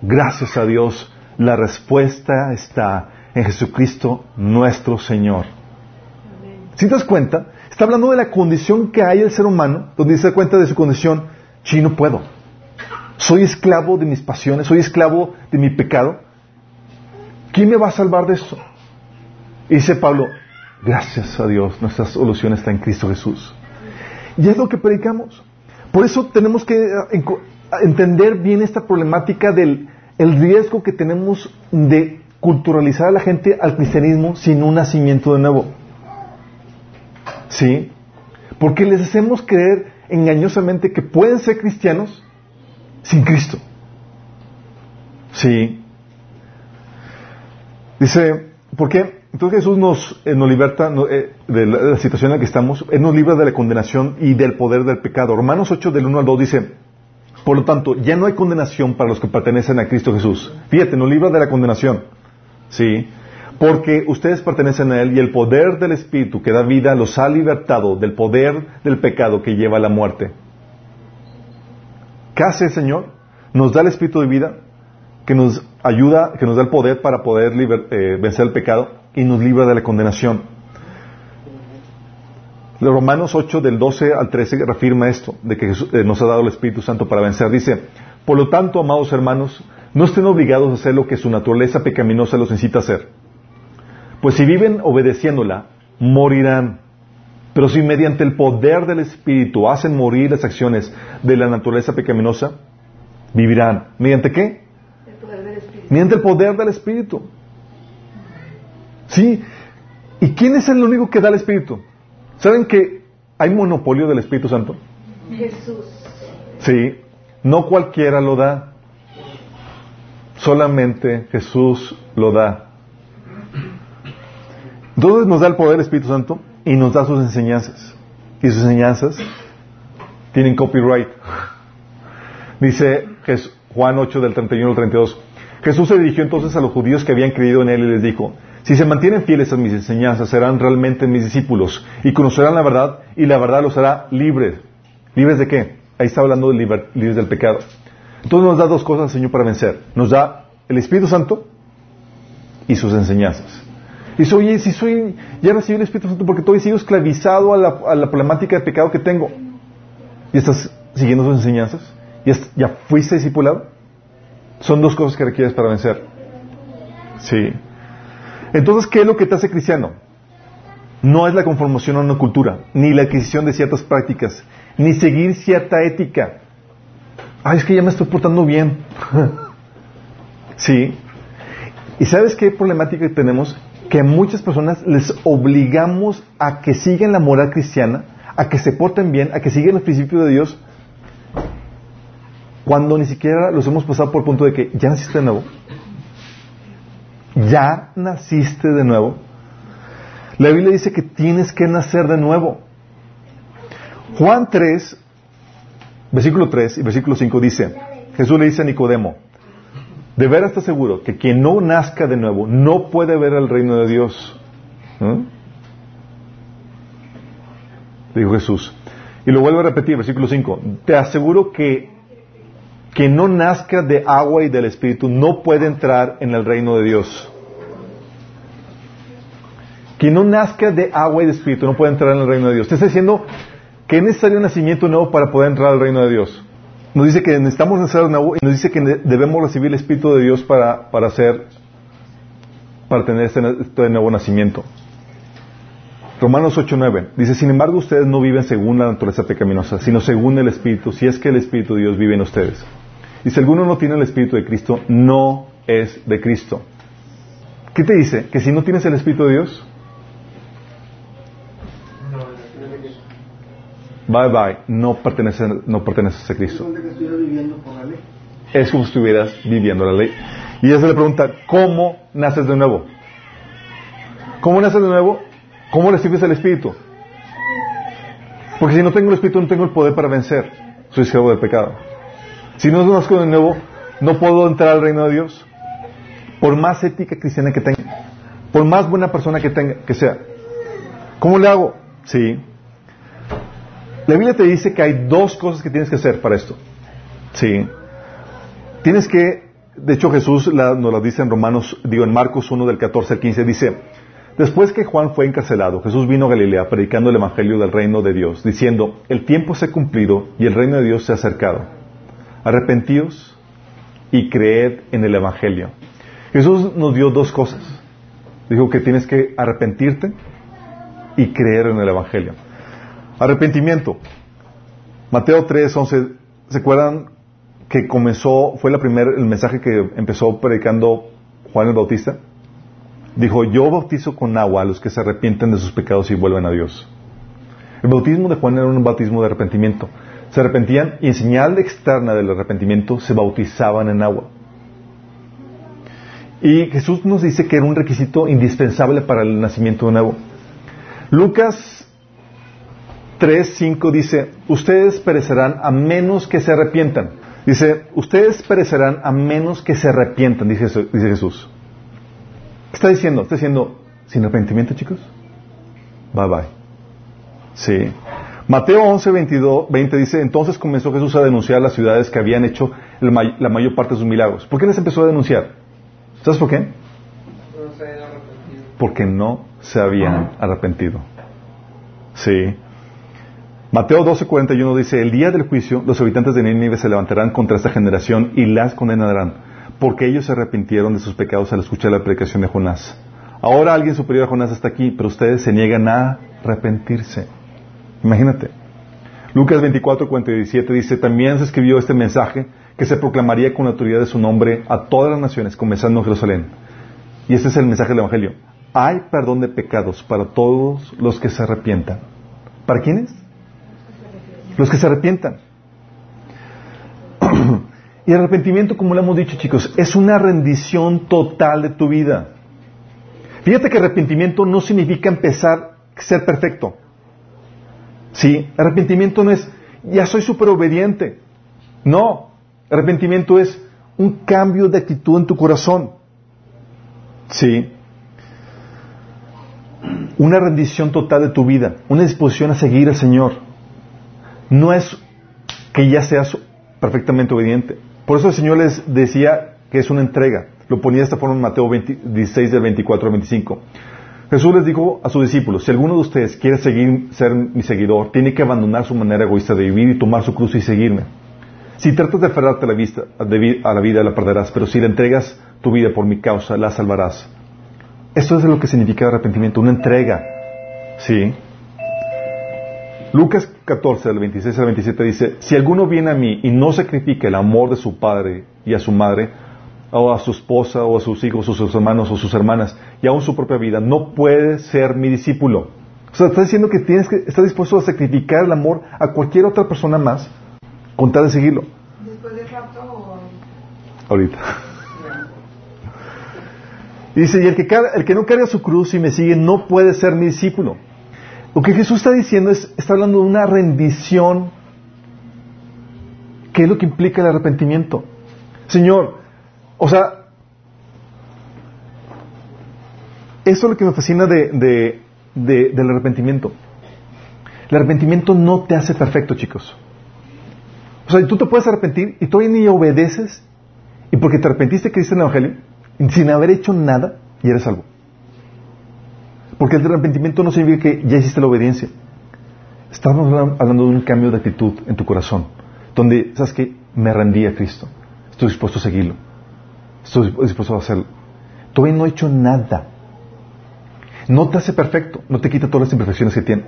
Gracias a Dios, la respuesta está en Jesucristo nuestro Señor. Si te das cuenta, está hablando de la condición que hay el ser humano, donde se da cuenta de su condición, sí, no puedo. Soy esclavo de mis pasiones, soy esclavo de mi pecado. ¿Quién me va a salvar de esto? Y dice Pablo, gracias a Dios, nuestra solución está en Cristo Jesús. Y es lo que predicamos. Por eso tenemos que eh, entender bien esta problemática del el riesgo que tenemos de culturalizar a la gente al cristianismo sin un nacimiento de nuevo. ¿Sí? Porque les hacemos creer engañosamente que pueden ser cristianos sin Cristo. Sí. Dice, ¿por qué? Entonces Jesús nos, eh, nos liberta eh, de, la, situación en la que estamos, Él nos libra de la condenación y del poder del pecado. Romanos 8 del 1 al 2 dice, por lo tanto, ya no hay condenación para los que pertenecen a Cristo Jesús. Fíjate, nos libra de la condenación. ¿Sí? Porque ustedes pertenecen a Él y el poder del Espíritu que da vida los ha libertado del poder del pecado que lleva a la muerte. ¿Qué hace Señor? Nos da el Espíritu de vida que nos ayuda, que nos da el poder para poder eh, vencer el pecado y nos libra de la condenación. Romanos 8 del 12 al 13 reafirma esto, de que Jesús, eh, nos ha dado el Espíritu Santo para vencer. Dice, por lo tanto, amados hermanos, no estén obligados a hacer lo que su naturaleza pecaminosa los incita a hacer. Pues si viven obedeciéndola, morirán. Pero si mediante el poder del Espíritu hacen morir las acciones de la naturaleza pecaminosa, vivirán. ¿Mediante qué? El poder del Espíritu. Mediante el poder del Espíritu. ¿Sí? ¿Y quién es el único que da el Espíritu? ¿Saben que hay monopolio del Espíritu Santo? Jesús. Sí, no cualquiera lo da. Solamente Jesús lo da. Entonces nos da el poder del Espíritu Santo y nos da sus enseñanzas. Y sus enseñanzas tienen copyright. Dice Juan 8 del 31 al 32. Jesús se dirigió entonces a los judíos que habían creído en él y les dijo, si se mantienen fieles a mis enseñanzas, serán realmente mis discípulos y conocerán la verdad y la verdad los hará libres. ¿Libres de qué? Ahí está hablando de libres del pecado. Entonces nos da dos cosas el Señor para vencer. Nos da el Espíritu Santo y sus enseñanzas. Y dice, oye, si soy, ya recibí el Espíritu Santo porque todavía sigo esclavizado a la, problemática de pecado que tengo. ¿Y estás siguiendo sus enseñanzas? ¿Ya, ya fuiste discipulado? Son dos cosas que requieres para vencer. Sí. Entonces, ¿qué es lo que te hace cristiano? No es la conformación a una cultura, ni la adquisición de ciertas prácticas, ni seguir cierta ética. Ay, es que ya me estoy portando bien. sí. ¿Y sabes qué problemática tenemos? Que a muchas personas les obligamos a que sigan la moral cristiana, a que se porten bien, a que sigan los principios de Dios, cuando ni siquiera los hemos pasado por el punto de que ya naciste de nuevo. Ya naciste de nuevo. La Biblia dice que tienes que nacer de nuevo. Juan 3, versículo 3 y versículo 5 dice, Jesús le dice a Nicodemo, de veras está seguro que quien no nazca de nuevo no puede ver el reino de Dios. Dijo Jesús. Y lo vuelvo a repetir, versículo 5. Te aseguro que que no nazca de agua y del Espíritu no puede entrar en el reino de Dios. Quien no nazca de agua y de Espíritu no puede entrar en el reino de Dios. Te está diciendo que es necesario un nacimiento nuevo para poder entrar al reino de Dios. Nos dice que necesitamos nacer nuevo y nos dice que debemos recibir el Espíritu de Dios para, para hacer, para tener este, este nuevo nacimiento. Romanos 8:9 dice, sin embargo ustedes no viven según la naturaleza pecaminosa, sino según el Espíritu, si es que el Espíritu de Dios vive en ustedes. Y si alguno no tiene el Espíritu de Cristo, no es de Cristo. ¿Qué te dice? Que si no tienes el Espíritu de Dios, bye bye, no perteneces, no perteneces a Cristo. Es como si estuvieras viviendo la ley. Y esa es la pregunta, ¿cómo naces de nuevo? ¿Cómo naces de nuevo? ¿Cómo recibes el Espíritu? Porque si no tengo el Espíritu, no tengo el poder para vencer. Soy esclavo del pecado. Si no nazco de nuevo, no puedo entrar al reino de Dios. Por más ética cristiana que tenga, por más buena persona que tenga, que sea. ¿Cómo le hago? Sí. La Biblia te dice que hay dos cosas que tienes que hacer para esto. Sí. Tienes que, de hecho Jesús nos lo dice en Romanos, digo en Marcos 1 del 14 al 15, dice, Después que Juan fue encarcelado, Jesús vino a Galilea predicando el Evangelio del reino de Dios, diciendo, el tiempo se ha cumplido y el reino de Dios se ha acercado arrepentíos y creed en el Evangelio. Jesús nos dio dos cosas. Dijo que tienes que arrepentirte y creer en el Evangelio. Arrepentimiento. Mateo 3, 11. ¿Se acuerdan que comenzó, fue la primera, el mensaje que empezó predicando Juan el Bautista? Dijo, yo bautizo con agua a los que se arrepienten de sus pecados y vuelven a Dios. El bautismo de Juan era un bautismo de arrepentimiento se arrepentían y en señal externa del arrepentimiento se bautizaban en agua. Y Jesús nos dice que era un requisito indispensable para el nacimiento de nuevo. Lucas 3.5 dice, ustedes perecerán a menos que se arrepientan. Dice, ustedes perecerán a menos que se arrepientan, dice, dice Jesús. ¿Qué está diciendo? Está diciendo, sin arrepentimiento, chicos. Bye bye. Sí. Mateo 11, 22, 20 dice, entonces comenzó Jesús a denunciar las ciudades que habían hecho la mayor parte de sus milagros. ¿Por qué les empezó a denunciar? ¿Sabes por qué? No se habían arrepentido. Porque no se habían arrepentido. Sí. Mateo 12, 41 dice, el día del juicio los habitantes de Nínive se levantarán contra esta generación y las condenarán, porque ellos se arrepintieron de sus pecados al escuchar la predicación de Jonás. Ahora alguien superior a Jonás está aquí, pero ustedes se niegan a arrepentirse. Imagínate. Lucas 24, 47 dice, también se escribió este mensaje que se proclamaría con la autoridad de su nombre a todas las naciones, comenzando en Jerusalén. Y este es el mensaje del Evangelio. Hay perdón de pecados para todos los que se arrepientan. ¿Para quiénes? Los que se arrepientan. y el arrepentimiento, como lo hemos dicho chicos, es una rendición total de tu vida. Fíjate que arrepentimiento no significa empezar a ser perfecto. Sí, arrepentimiento no es, ya soy súper obediente. No, arrepentimiento es un cambio de actitud en tu corazón. Sí. Una rendición total de tu vida, una disposición a seguir al Señor. No es que ya seas perfectamente obediente. Por eso el Señor les decía que es una entrega. Lo ponía de esta forma en Mateo 16 del 24 al 25. Jesús les dijo a sus discípulos, si alguno de ustedes quiere seguir, ser mi seguidor, tiene que abandonar su manera egoísta de vivir y tomar su cruz y seguirme. Si tratas de aferrarte a la, vida, la perderás, pero si le entregas tu vida por mi causa, la salvarás. Esto es lo que significa arrepentimiento, una entrega. ¿Sí? Lucas 14, del 26 al 27 dice, si alguno viene a mí y no sacrifica el amor de su padre y a su madre, o a su esposa, o a sus hijos, o sus hermanos, o sus hermanas, y aún su propia vida, no puede ser mi discípulo. O sea, está diciendo que tienes que estar dispuesto a sacrificar el amor a cualquier otra persona más con tal de seguirlo. ¿Después de rato o...? Ahorita. Dice, y el que, el que no carga su cruz y me sigue no puede ser mi discípulo. Lo que Jesús está diciendo es, está hablando de una rendición. ¿Qué es lo que implica el arrepentimiento? Señor, o sea, eso es lo que me fascina de, del arrepentimiento. El arrepentimiento no te hace perfecto, chicos. O sea, tú te puedes arrepentir y todavía ni obedeces y porque te arrepentiste que dice el Evangelio, sin haber hecho nada, y eres salvo. Porque el arrepentimiento no significa que ya hiciste la obediencia. Estamos hablando de un cambio de actitud en tu corazón, donde, ¿sabes qué? Me rendí a Cristo. Estoy dispuesto a seguirlo. Estoy dispuesto a hacerlo. Todavía no he hecho nada. No te hace perfecto, no te quita todas las imperfecciones que tiene,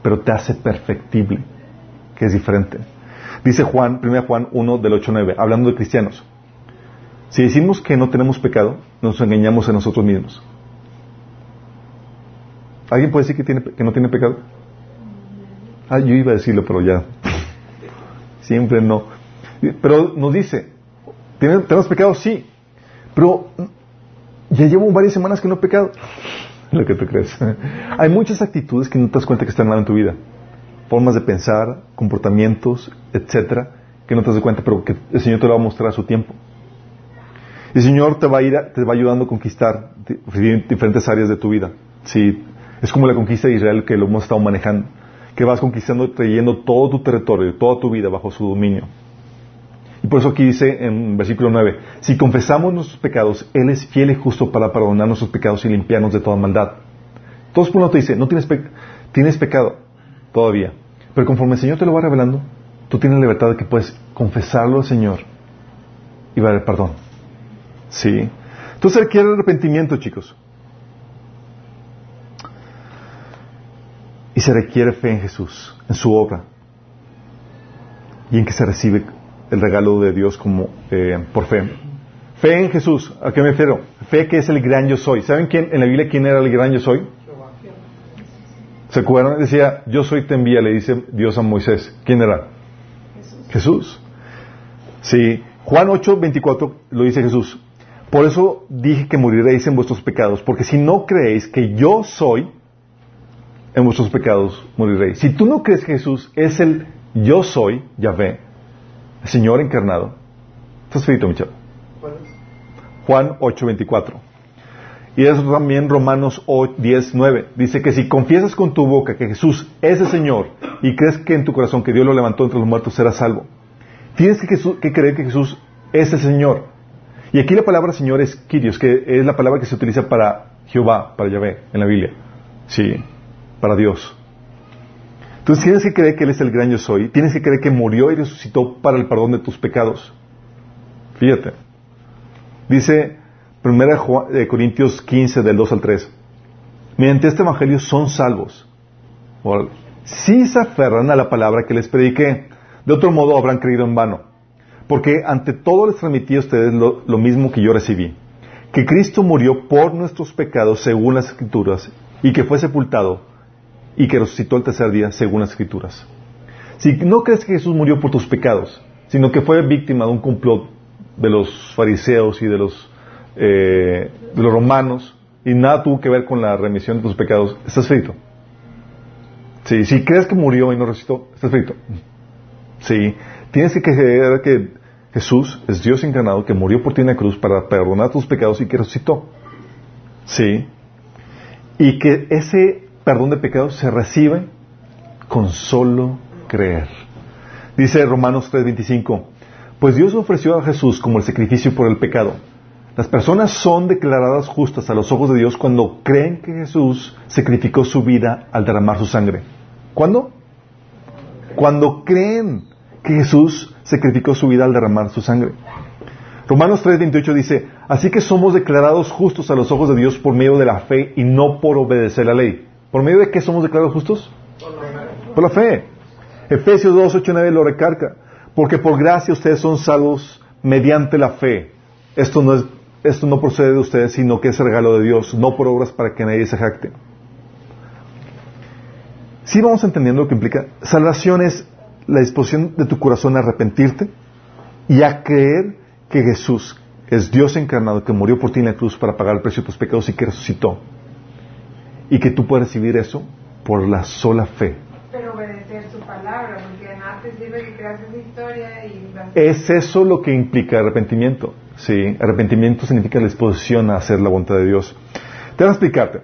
pero te hace perfectible, que es diferente. Dice Juan, 1 Juan 1 del 8 9, hablando de cristianos. Si decimos que no tenemos pecado, nos engañamos a nosotros mismos. ¿Alguien puede decir que, tiene, que no tiene pecado? Ah, yo iba a decirlo, pero ya. Siempre no. Pero nos dice, ¿tenemos pecado? Sí. Pero ya llevo varias semanas que no he pecado. Lo que tú crees. Hay muchas actitudes que no te das cuenta que están mal en tu vida. Formas de pensar, comportamientos, etcétera, que no te das cuenta, pero que el Señor te lo va a mostrar a su tiempo. El Señor te va a ir, te va ayudando a conquistar diferentes áreas de tu vida. Sí, es como la conquista de Israel que lo hemos estado manejando, que vas conquistando, trayendo todo tu territorio, toda tu vida bajo su dominio. Y por eso aquí dice en versículo 9, si confesamos nuestros pecados, Él es fiel y justo para perdonar nuestros pecados y limpiarnos de toda maldad. Todos por uno te dice, no tienes, tienes pecado todavía, pero conforme el Señor te lo va revelando, tú tienes la libertad de que puedes confesarlo al Señor y va a perdón. Sí. Entonces requiere arrepentimiento, chicos. Y se requiere fe en Jesús, en su obra. Y en que se recibe el regalo de Dios como eh, por fe. Fe en Jesús, ¿a qué me refiero? Fe que es el gran yo soy. ¿Saben quién en la Biblia quién era el gran yo soy? ¿Se acuerdan? Decía, yo soy te envía, le dice Dios a Moisés. ¿Quién era? Jesús. Jesús. Sí. Juan 8, 24 lo dice Jesús. Por eso dije que moriréis en vuestros pecados, porque si no creéis que yo soy, en vuestros pecados moriréis. Si tú no crees que Jesús es el yo soy, Yahvé, el Señor encarnado, estás frito, mi Juan 8, 24. Y es también Romanos 10, 9. Dice que si confiesas con tu boca que Jesús es el Señor y crees que en tu corazón que Dios lo levantó entre los muertos, serás salvo. Tienes que, que creer que Jesús es el Señor. Y aquí la palabra Señor es Kyrios, que es la palabra que se utiliza para Jehová, para Yahvé, en la Biblia. Sí, para Dios. Entonces tienes que creer que Él es el gran yo soy, tienes que creer que murió y resucitó para el perdón de tus pecados. Fíjate. Dice 1 eh, Corintios 15 del 2 al 3. Mediante este evangelio son salvos. Si se aferran a la palabra que les prediqué, de otro modo habrán creído en vano. Porque ante todo les transmití a ustedes lo, mismo que yo recibí. Que Cristo murió por nuestros pecados según las Escrituras y que fue sepultado y que resucitó el tercer día según las Escrituras. Si no crees que Jesús murió por tus pecados, sino que fue víctima de un complot de los fariseos y de los, eh, de los romanos y nada tuvo que ver con la remisión de tus pecados, estás frito. Sí, si crees que murió y no resucitó, estás frito. Sí, Tienes que creer que Jesús es Dios encarnado, que murió por ti en la cruz para perdonar tus pecados y que resucitó. Sí. Y que ese perdón de pecados se recibe con solo creer. Dice Romanos 3:25, pues Dios ofreció a Jesús como el sacrificio por el pecado. Las personas son declaradas justas a los ojos de Dios cuando creen que Jesús sacrificó su vida al derramar su sangre. ¿Cuándo? Cuando creen que Jesús sacrificó su vida al derramar su sangre. Romanos 3:28 dice, así que somos declarados justos a los ojos de Dios por medio de la fe y no por obedecer la ley. ¿Por medio de qué somos declarados justos? Por la fe. Efesios 2, 8, 9 lo recarga. Porque por gracia ustedes son salvos mediante la fe. Esto no, es, esto no procede de ustedes, sino que es regalo de Dios, no por obras para que nadie se jacte. Si vamos entendiendo lo que implica. Salvación es la disposición de tu corazón a arrepentirte y a creer que Jesús es Dios encarnado que murió por ti en la cruz para pagar el precio de tus pecados y que resucitó. Y que tú puedes recibir eso por la sola fe. Pero obedecer su palabra, porque antes sirve que creas esa historia y... Es eso lo que implica arrepentimiento. Sí, arrepentimiento significa la disposición a hacer la voluntad de Dios. Te voy a explicarte.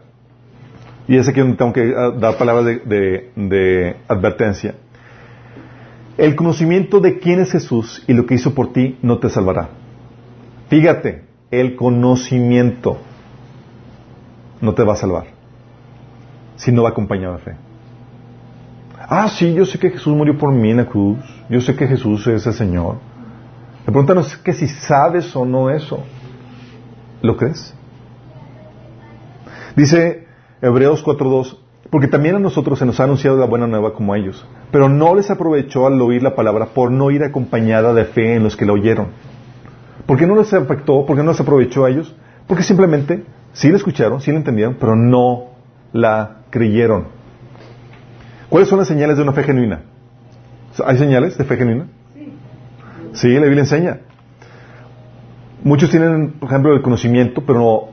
Y es aquí donde tengo que ah, dar palabras de, de- de advertencia. El conocimiento de quién es Jesús y lo que hizo por ti no te salvará. Fíjate, el conocimiento no te va a salvar si no va acompañado de fe. Ah, sí, yo sé que Jesús murió por mí en la cruz. Yo sé que Jesús es el Señor. La pregunta no es que si sabes o no eso. ¿Lo crees? Dice Hebreos 4.2, porque también a nosotros se nos ha anunciado la buena nueva como a ellos, pero no les aprovechó al oír la palabra por no ir acompañada de fe en los que la oyeron. ¿Por qué no les afectó? ¿Por qué no les aprovechó a ellos? Porque simplemente sí la escucharon, sí la entendieron, pero no la creyeron. ¿Cuáles son las señales de una fe genuina? ¿Hay señales de fe genuina? Sí, la Biblia enseña. Muchos tienen, por ejemplo, el conocimiento, pero no,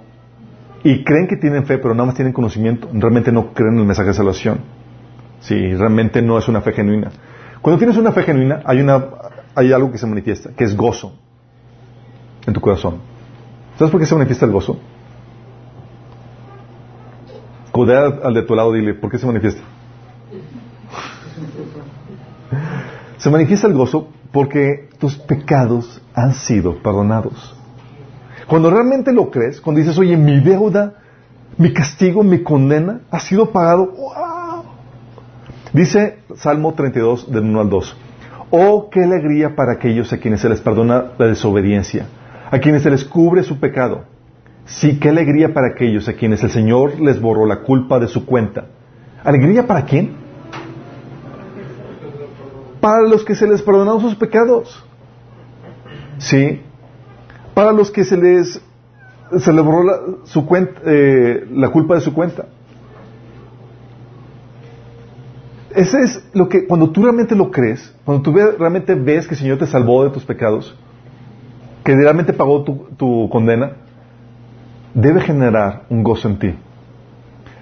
y creen que tienen fe, pero nada más tienen conocimiento. Realmente no creen en el mensaje de salvación. Sí, realmente no es una fe genuina. Cuando tienes una fe genuina, hay una, hay algo que se manifiesta, que es gozo en tu corazón. ¿Sabes por qué se manifiesta el gozo? Al de tu lado, dile, ¿por qué se manifiesta? Se manifiesta el gozo porque tus pecados han sido perdonados. Cuando realmente lo crees, cuando dices, oye, mi deuda, mi castigo, mi condena ha sido pagado, ¡wow! Dice Salmo 32, del 1 al 2. Oh, qué alegría para aquellos a quienes se les perdona la desobediencia, a quienes se les cubre su pecado. Sí, qué alegría para aquellos a quienes el Señor les borró la culpa de su cuenta. ¿Alegría para quién? Para los que se les perdonaron sus pecados. Sí. Para los que se les, se les borró la, su cuenta, eh, la culpa de su cuenta. Ese es lo que, cuando tú realmente lo crees, cuando tú realmente ves que el Señor te salvó de tus pecados, que realmente pagó tu condena, debe generar un gozo en ti.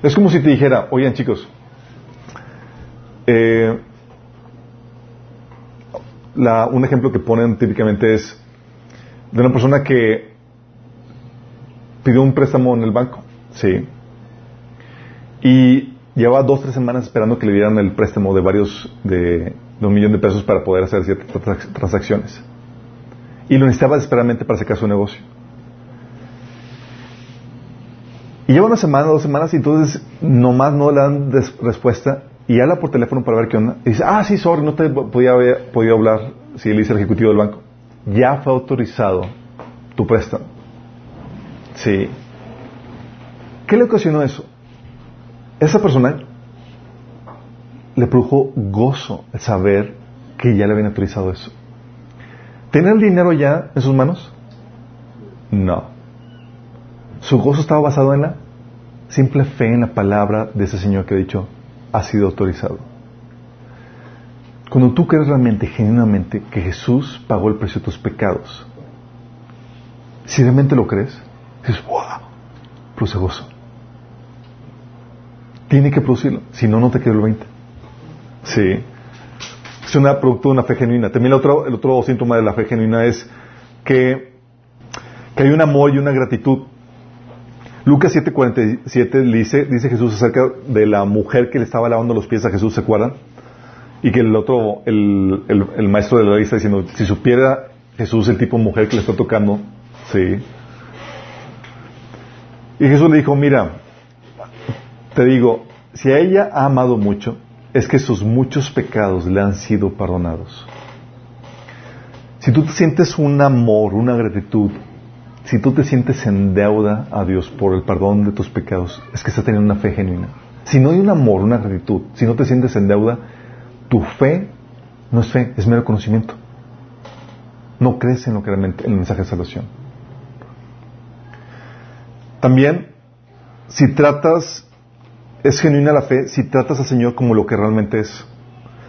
Es como si te dijera, oigan chicos, eh, un ejemplo que ponen típicamente es de una persona que pidió un préstamo en el banco, sí, y llevaba dos tres semanas esperando que le dieran el préstamo de varios de, de un millón de pesos para poder hacer ciertas trans- transacciones y lo necesitaba desesperadamente para sacar su negocio. Y lleva una semana, dos semanas y entonces nomás no le dan respuesta y habla por teléfono para ver qué onda. Y dice, ah, sí, sorry, no te podía haber podido hablar si le dice el ejecutivo del banco. Ya fue autorizado tu préstamo. Sí. ¿Qué le ocasionó eso? Esa persona le produjo gozo el saber que ya le habían autorizado eso. ¿Tener el dinero ya en sus manos? No. Su gozo estaba basado en la simple fe en la palabra de ese Señor que ha dicho, ha sido autorizado. Cuando tú crees realmente, genuinamente, que Jesús pagó el precio de tus pecados, si realmente lo crees, dices, wow, produce gozo. Tiene que producirlo, si no, no te queda el 20. Sí. Es una producto de una fe genuina. También el otro, el otro síntoma de la fe genuina es que, que hay un amor y una gratitud. Lucas 7:47 dice, dice Jesús acerca de la mujer que le estaba lavando los pies a Jesús, ¿se acuerdan? Y que el otro, el, el- maestro de la ley está diciendo, si supiera Jesús el tipo de mujer que le está tocando, sí. Y Jesús le dijo, mira, te digo, si a ella ha amado mucho, es que sus muchos pecados le han sido perdonados. Si tú te sientes un amor, una gratitud, si tú te sientes en deuda a Dios por el perdón de tus pecados, es que estás teniendo una fe genuina. Si no hay un amor, una gratitud, si no te sientes en deuda, tu fe no es fe, es mero conocimiento. No crees en lo que realmente, en el mensaje de salvación. También, si tratas, es genuina la fe, si tratas al Señor como lo que realmente es.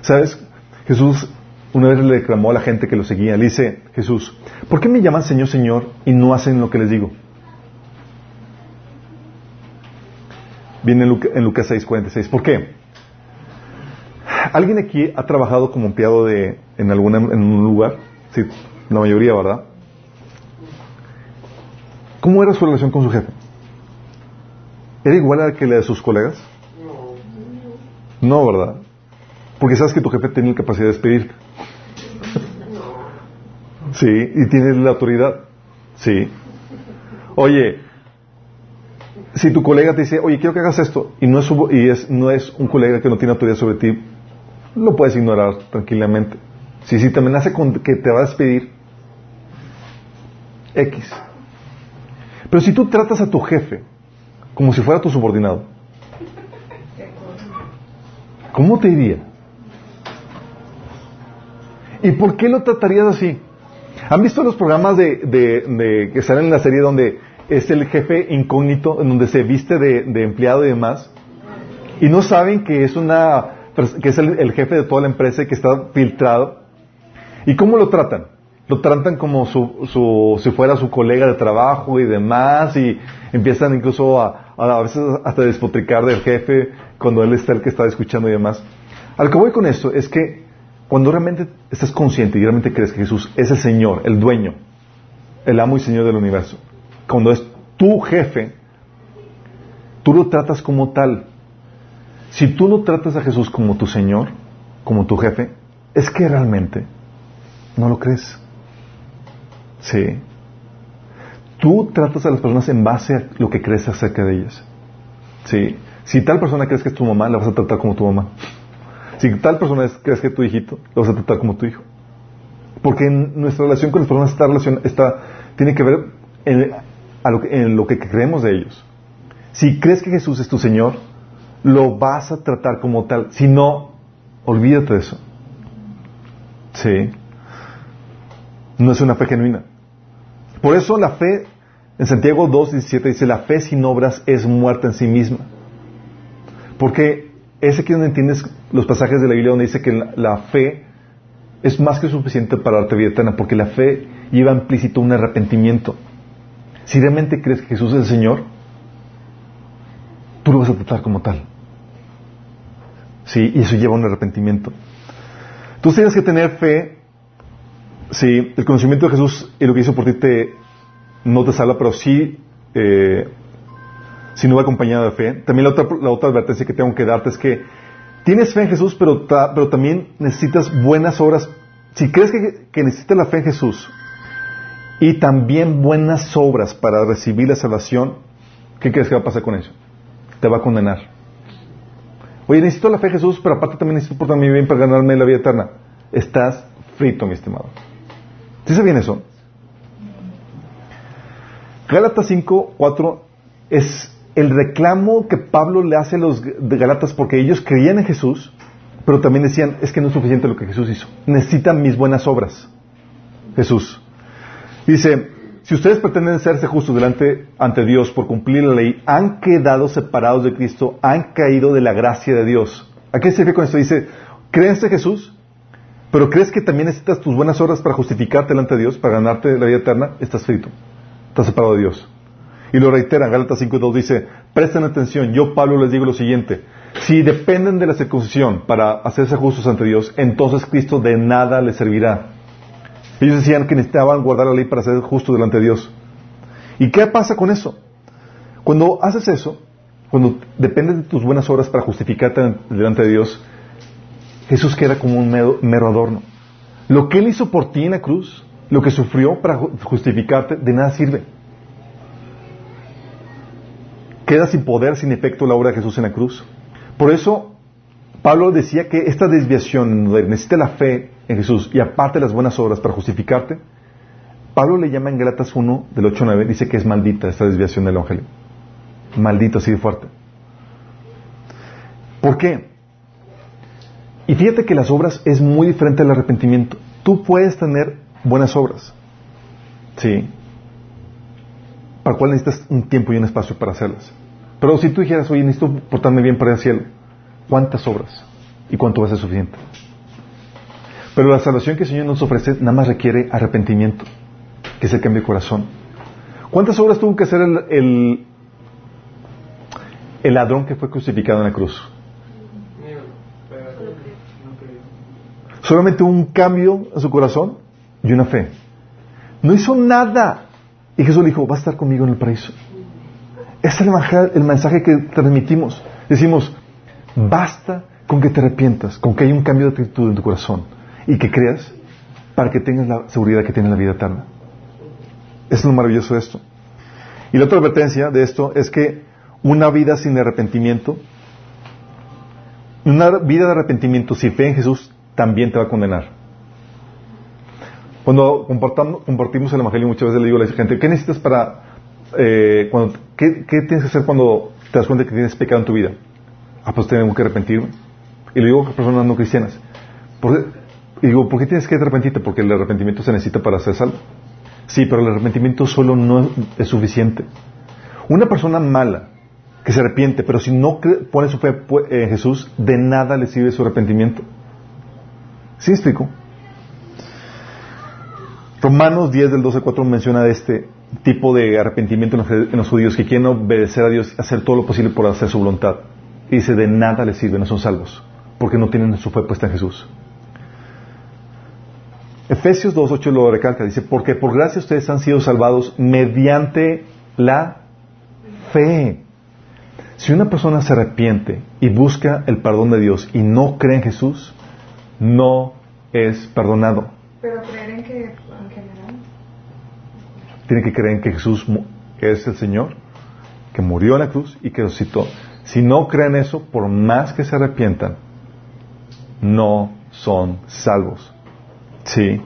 ¿Sabes? Jesús una vez le reclamó a la gente que lo seguía, le dice Jesús, ¿por qué me llaman Señor, Señor y no hacen lo que les digo? Viene en, Luca- en Lucas 6:46. ¿Por qué? ¿Alguien aquí ha trabajado como empleado de, en, alguna, en un lugar? Sí, la mayoría, ¿verdad? ¿Cómo era su relación con su jefe? ¿Era igual a la que la de sus colegas? No, ¿verdad? Porque sabes que tu jefe tiene la capacidad de despedir. Sí, y tiene la autoridad. Sí. Oye, si tu colega te dice, oye, quiero que hagas esto, y no es, y es, no es un colega que no tiene autoridad sobre ti, lo puedes ignorar tranquilamente. Si, si te amenaza con que te va a despedir, X. Pero si tú tratas a tu jefe como si fuera tu subordinado, ¿cómo te iría? ¿Y por qué lo tratarías así? ¿Han visto los programas de, de, que salen en la serie donde es el jefe incógnito, en donde se viste de, empleado y demás? Y no saben que es una que es el, jefe de toda la empresa y que está filtrado. ¿Y cómo lo tratan? Lo tratan como su, su, si fuera su colega de trabajo y demás, y empiezan incluso a, a, veces hasta despotricar del jefe cuando él está el que está escuchando y demás. Al que voy con esto es que cuando realmente estás consciente y realmente crees que Jesús es el Señor, el dueño, el amo y Señor del universo, cuando es tu jefe, tú lo tratas como tal. Si tú no tratas a Jesús como tu Señor, como tu jefe, es que realmente no lo crees. Sí. Tú tratas a las personas en base a lo que crees acerca de ellas. Sí. Si tal persona crees que es tu mamá, la vas a tratar como tu mamá. Si tal persona crees que es tu hijito, lo vas a tratar como tu hijo. Porque en nuestra relación con las personas esta relación está, tiene que ver en, lo que, creemos de ellos. Si crees que Jesús es tu Señor, lo vas a tratar como tal. Si no, olvídate de eso. Sí. No es una fe genuina. Por eso la fe, en Santiago 2.17 dice, la fe sin obras es muerta en sí misma. Porque es aquí donde entiendes los pasajes de la Biblia donde dice que la, fe es más que suficiente para darte vida eterna, porque la fe lleva implícito un arrepentimiento. Si realmente crees que Jesús es el Señor, tú lo vas a tratar como tal. Sí, y eso lleva un arrepentimiento. Tú tienes que tener fe, sí, el conocimiento de Jesús y lo que hizo por ti te, no te salva, pero sí eh, si no va acompañado de fe. También la otra, advertencia que tengo que darte es que tienes fe en Jesús, pero, pero también necesitas buenas obras. Si crees que, que necesitas la fe en Jesús y también buenas obras para recibir la salvación, ¿qué crees que va a pasar con eso? Te va a condenar. Oye, necesito la fe en Jesús, pero aparte también necesito por mi bien para ganarme la vida eterna. Estás frito, mi estimado. ¿Sí se bien eso? Gálatas 5, 4 es el reclamo que Pablo le hace a los de Galatas porque ellos creían en Jesús, pero también decían, es que no es suficiente lo que Jesús hizo. Necesitan mis buenas obras. Jesús. Dice, si ustedes pretenden serse justos delante ante Dios por cumplir la ley, han quedado separados de Cristo, han caído de la gracia de Dios. ¿A qué se refiere con esto? Dice, ¿crees en Jesús? Pero crees que también necesitas tus buenas obras para justificarte delante de Dios, para ganarte la vida eterna, estás frito. Estás separado de Dios. Y lo reitera, Gálatas 5.2 dice, presten atención, yo Pablo les digo lo siguiente, si dependen de la circuncisión para hacerse justos ante Dios, entonces Cristo de nada les servirá. Ellos decían que necesitaban guardar la ley para ser justos delante de Dios. ¿Y qué pasa con eso? Cuando haces eso, cuando dependes de tus buenas obras para justificarte delante de Dios, Jesús queda como un mero, mero adorno. Lo que Él hizo por ti en la cruz, lo que sufrió para justificarte, de nada sirve. Queda sin poder, sin efecto la obra de Jesús en la cruz. Por eso, Pablo decía que esta desviación necesita la fe en Jesús y aparte las buenas obras para justificarte, Pablo le llama en Galatas 1, del 8 9, dice que es maldita esta desviación del Evangelio. Maldito, así de fuerte. ¿Por qué? Y fíjate que las obras es muy diferente al arrepentimiento. Tú puedes tener buenas obras. Sí para lo cual necesitas un tiempo y un espacio para hacerlas. Pero si tú dijeras, oye, necesito portarme bien para el cielo, ¿cuántas obras? ¿Y cuánto va a ser suficiente? Pero la salvación que el Señor nos ofrece nada más requiere arrepentimiento, que se cambie de corazón. ¿Cuántas obras tuvo que hacer el, el, ladrón que fue crucificado en la cruz? Solamente un cambio en su corazón y una fe. No hizo nada. Y Jesús le dijo, va a estar conmigo en el paraíso. Este es el mensaje, que transmitimos. Decimos, basta con que te arrepientas, con que haya un cambio de actitud en tu corazón y que creas para que tengas la seguridad que tienes la vida eterna. Es lo maravilloso de esto. Y la otra advertencia de esto es que una vida sin arrepentimiento, una vida de arrepentimiento sin fe en Jesús también te va a condenar. Cuando compartimos el Evangelio muchas veces le digo a la gente, ¿qué necesitas para, eh, cuando, ¿qué, tienes que hacer cuando te das cuenta que tienes pecado en tu vida? Ah, pues tengo que arrepentirme. Y le digo a personas no cristianas, digo, ¿por qué tienes que arrepentirte? Porque el arrepentimiento se necesita para ser salvo. Sí, pero el arrepentimiento solo no es suficiente. Una persona mala que se arrepiente, pero si no pone su fe en Jesús, de nada le sirve su arrepentimiento. ¿Sí explico? Romanos 10 del 12 al 4 menciona este tipo de arrepentimiento en los, judíos que quieren obedecer a Dios, hacer todo lo posible por hacer su voluntad. Y dice, de nada les sirve, no son salvos, porque no tienen su fe puesta en Jesús. Efesios 2.8 lo recalca, dice, porque por gracia ustedes han sido salvados mediante la fe. Si una persona se arrepiente y busca el perdón de Dios y no cree en Jesús, no es perdonado. Pero creer en que, Tiene que creer en que Jesús es el Señor, que murió en la cruz y que resucitó. Si no creen eso, por más que se arrepientan, no son salvos. Sí.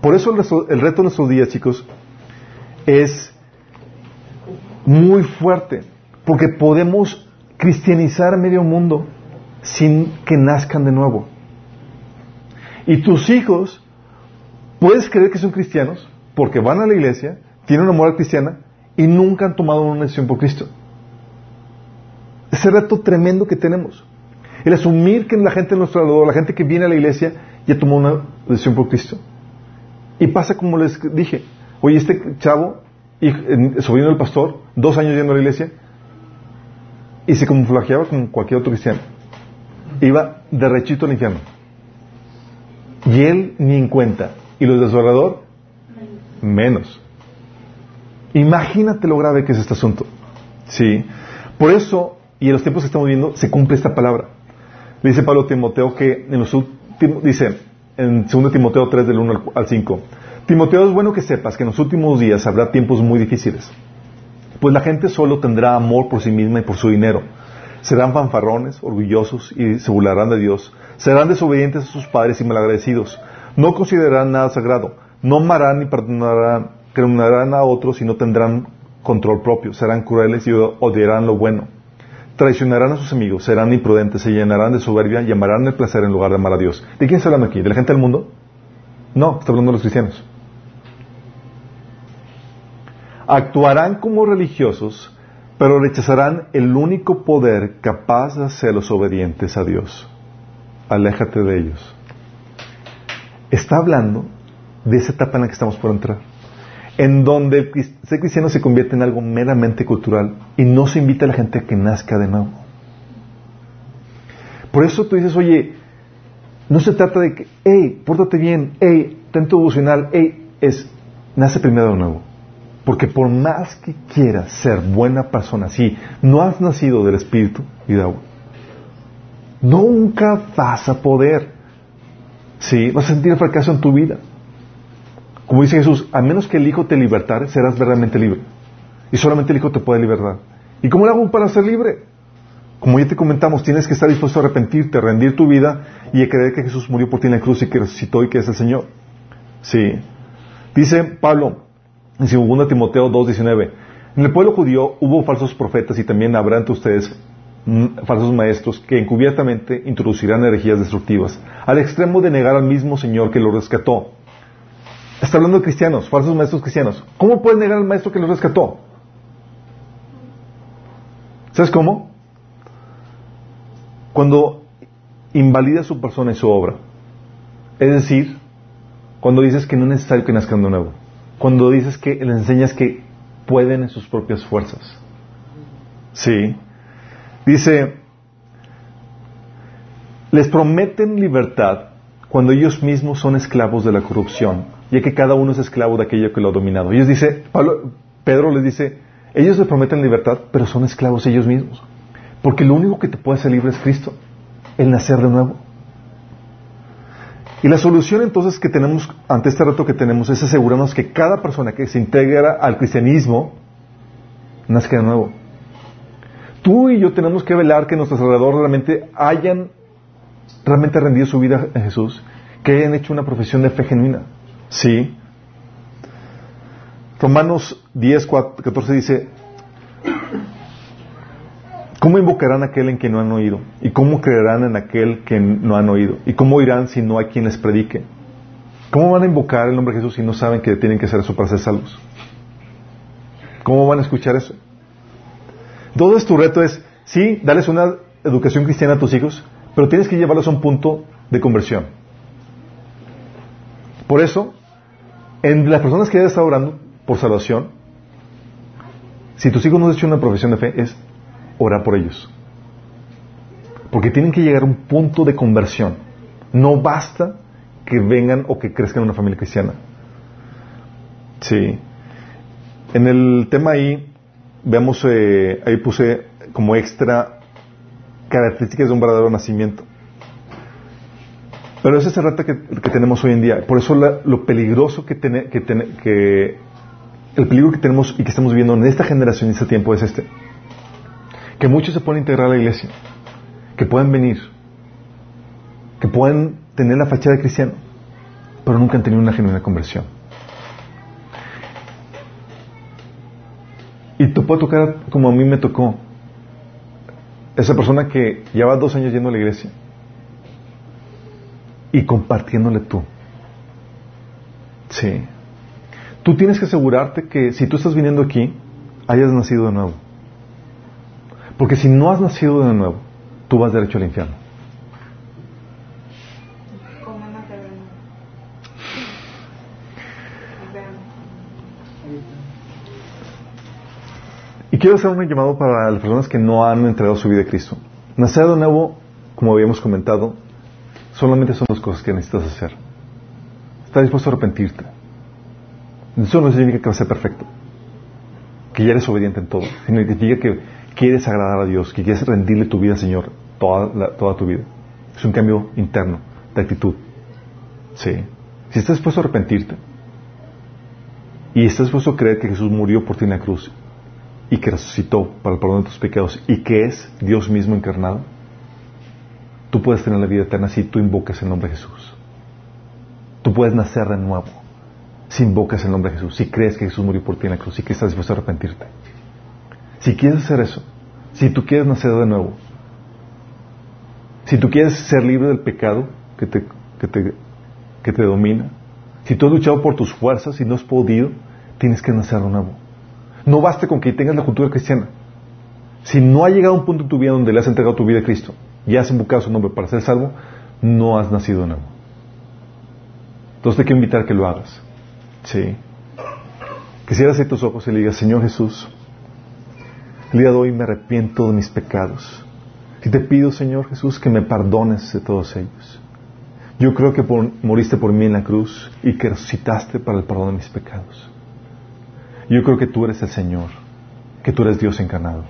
Por eso el, reto de nuestros días, chicos, es muy fuerte. Porque podemos cristianizar medio mundo sin que nazcan de nuevo. Y tus hijos, puedes creer que son cristianos porque van a la iglesia, tienen una moral cristiana y nunca han tomado una decisión por Cristo. Ese reto tremendo que tenemos. El asumir que la gente de nuestro alrededor, la gente que viene a la iglesia, ya tomó una decisión por Cristo. Y pasa como les dije, oye, este chavo, sobrino del pastor, dos años yendo a la iglesia, y se camuflajeaba como cualquier otro cristiano. Iba derechito al infierno. Y él ni en cuenta. Y los de su alrededor, menos. Imagínate lo grave que es este asunto. Sí. Por eso, y en los tiempos que estamos viviendo, se cumple esta palabra. Dice Pablo a Timoteo que en los últimos, dice en 2 Timoteo 3 del 1 al 5, Timoteo es bueno que sepas que en los últimos días habrá tiempos muy difíciles, pues la gente solo tendrá amor por sí misma y por su dinero. Serán fanfarrones, orgullosos y se burlarán de Dios. Serán desobedientes a sus padres y malagradecidos. No considerarán nada sagrado. No amarán ni perdonarán, perdonarán a otros y no tendrán control propio. Serán crueles y odiarán lo bueno traicionarán a sus amigos, serán imprudentes, se llenarán de soberbia y amarán el placer en lugar de amar a Dios. ¿De quién está hablando aquí? ¿De la gente del mundo? No, está hablando de los cristianos. Actuarán como religiosos, pero rechazarán el único poder capaz de hacerlos obedientes a Dios. Aléjate de ellos. Está hablando de esa etapa en la que estamos por entrar en donde ser cristiano se convierte en algo meramente cultural y no se invita a la gente a que nazca de nuevo. Por eso tú dices, oye, no se trata de que, hey, pórtate bien, hey, ten tu devocional, hey, es, nace primero de nuevo. Porque por más que quieras ser buena persona, si no has nacido del Espíritu y de agua, nunca vas a poder. Sí, vas a sentir fracaso en tu vida. Como dice Jesús, a menos que el Hijo te libertare, serás verdaderamente libre. Y solamente el Hijo te puede libertar. ¿Y cómo lo hago para ser libre? Como ya te comentamos, tienes que estar dispuesto a arrepentirte, rendir tu vida y a creer que Jesús murió por ti en la cruz y que resucitó y que es el Señor. Sí. Dice Pablo en 2 Timoteo 2.19, en el pueblo judío hubo falsos profetas y también habrá entre ustedes mm, falsos maestros que encubiertamente introducirán herejías destructivas, al extremo de negar al mismo Señor que lo rescató Está hablando de cristianos, falsos maestros cristianos. ¿Cómo pueden negar al maestro que los rescató? ¿Sabes cómo? Cuando invalida su persona y su obra. Es decir, cuando dices que no es necesario que nazcan de nuevo. Cuando dices que les enseñas que pueden en sus propias fuerzas. Sí. Dice, les prometen libertad cuando ellos mismos son esclavos de la corrupción ya que cada uno es esclavo de aquello que lo ha dominado. Ellos dice, Pedro les dice, ellos les prometen libertad, pero son esclavos ellos mismos. Porque lo único que te puede hacer libre es Cristo. el nacer de nuevo. Y la solución entonces que tenemos ante este reto que tenemos es asegurarnos que cada persona que se integra al cristianismo nazca de nuevo. Tú y yo tenemos que velar que nuestros alrededor realmente hayan realmente rendido su vida a Jesús, que hayan hecho una profesión de fe genuina. Sí. Romanos 10, 14 dice, ¿Cómo invocarán a aquel en quien no han oído? ¿Y cómo creerán en aquel que no han oído? ¿Y cómo irán si no hay quien les predique? ¿Cómo van a invocar el nombre de Jesús si no saben que tienen que hacer eso para ser salvos? ¿Cómo van a escuchar eso? Entonces tu reto es, sí, darles una educación cristiana a tus hijos, pero tienes que llevarlos a un punto de conversión. Por eso, en las personas que estado orando por salvación, si tus hijos no han hecho una profesión de fe, es orar por ellos. Porque tienen que llegar a un punto de conversión. No basta que vengan o que crezcan en una familia cristiana. Sí. En el tema ahí, veamos, eh, ahí puse como extra características de un verdadero nacimiento. Pero es el reto que, tenemos hoy en día. Por eso lo peligroso que, tiene que, que el peligro que tenemos y que estamos viviendo en esta generación y este tiempo es este que muchos se pueden integrar a la iglesia, que pueden venir, que pueden tener la fachada de cristiano, pero nunca han tenido una genuina conversión. Y te puede tocar como a mí me tocó, esa persona que lleva dos años yendo a la iglesia y compartiéndole tú. Sí. Tú tienes que asegurarte que si tú estás viniendo aquí, hayas nacido de nuevo. Porque si no has nacido de nuevo, tú vas derecho al infierno. Y quiero hacer un llamado para las personas que no han entregado su vida a Cristo. Nacer de nuevo, como habíamos comentado, solamente son dos cosas que necesitas hacer. Estás dispuesto a arrepentirte. Eso no significa que vas a ser perfecto, que ya eres obediente en todo, significa que quieres agradar a Dios, que quieres rendirle tu vida, Señor, toda, toda tu vida. Es un cambio interno de actitud. Sí. Si estás dispuesto a arrepentirte y estás dispuesto a creer que Jesús murió por ti en la cruz y que resucitó para el perdón de tus pecados y que es Dios mismo encarnado, tú puedes tener la vida eterna si tú invocas el nombre de Jesús. Tú puedes nacer de nuevo si invocas el nombre de Jesús, si crees que Jesús murió por ti en la cruz y que estás dispuesto a arrepentirte. Si quieres hacer eso, si tú quieres nacer de nuevo, si tú quieres ser libre del pecado que te, que te, que te domina, si tú has luchado por tus fuerzas y no has podido, tienes que nacer de nuevo. No basta con que tengas la cultura cristiana. Si no ha llegado un punto en tu vida donde le has entregado tu vida a Cristo y has invocado su nombre para ser salvo, no has nacido de nuevo. Entonces te quiero invitar a que lo hagas. Sí. Quisiera hacer tus ojos y le digas, Señor Jesús, el día de hoy me arrepiento de mis pecados. Y te pido, Señor Jesús, que me perdones de todos ellos. Yo creo que moriste por mí en la cruz y que resucitaste para el perdón de mis pecados. Yo creo que tú eres el Señor, que tú eres Dios encarnado.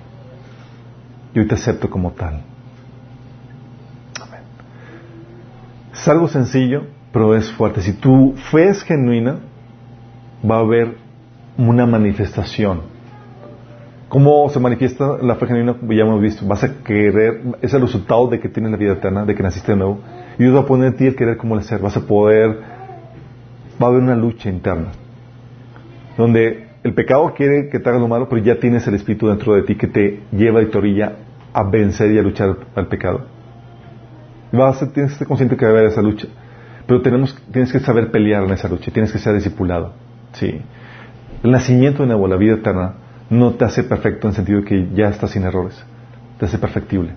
Y hoy te acepto como tal. Amén. Es algo sencillo, pero es fuerte. Si tu fe es genuina, va a haber una manifestación ¿Cómo se manifiesta la fe genuina? Ya hemos visto. Vas a querer, es el resultado de que tienes la vida eterna, de que naciste de nuevo. Y Dios va a poner en ti el querer como el ser. Vas a poder, va a haber una lucha interna. Donde el pecado quiere que te hagas lo malo, pero ya tienes el Espíritu dentro de ti que te lleva y te orilla a vencer y a luchar al pecado. Tienes que estar consciente que va a haber esa lucha. Pero tenemos, tienes que saber pelear en esa lucha. Tienes que ser discipulado. Sí. El nacimiento de nuevo, la vida eterna, no te hace perfecto en el sentido de que ya estás sin errores, te hace perfectible.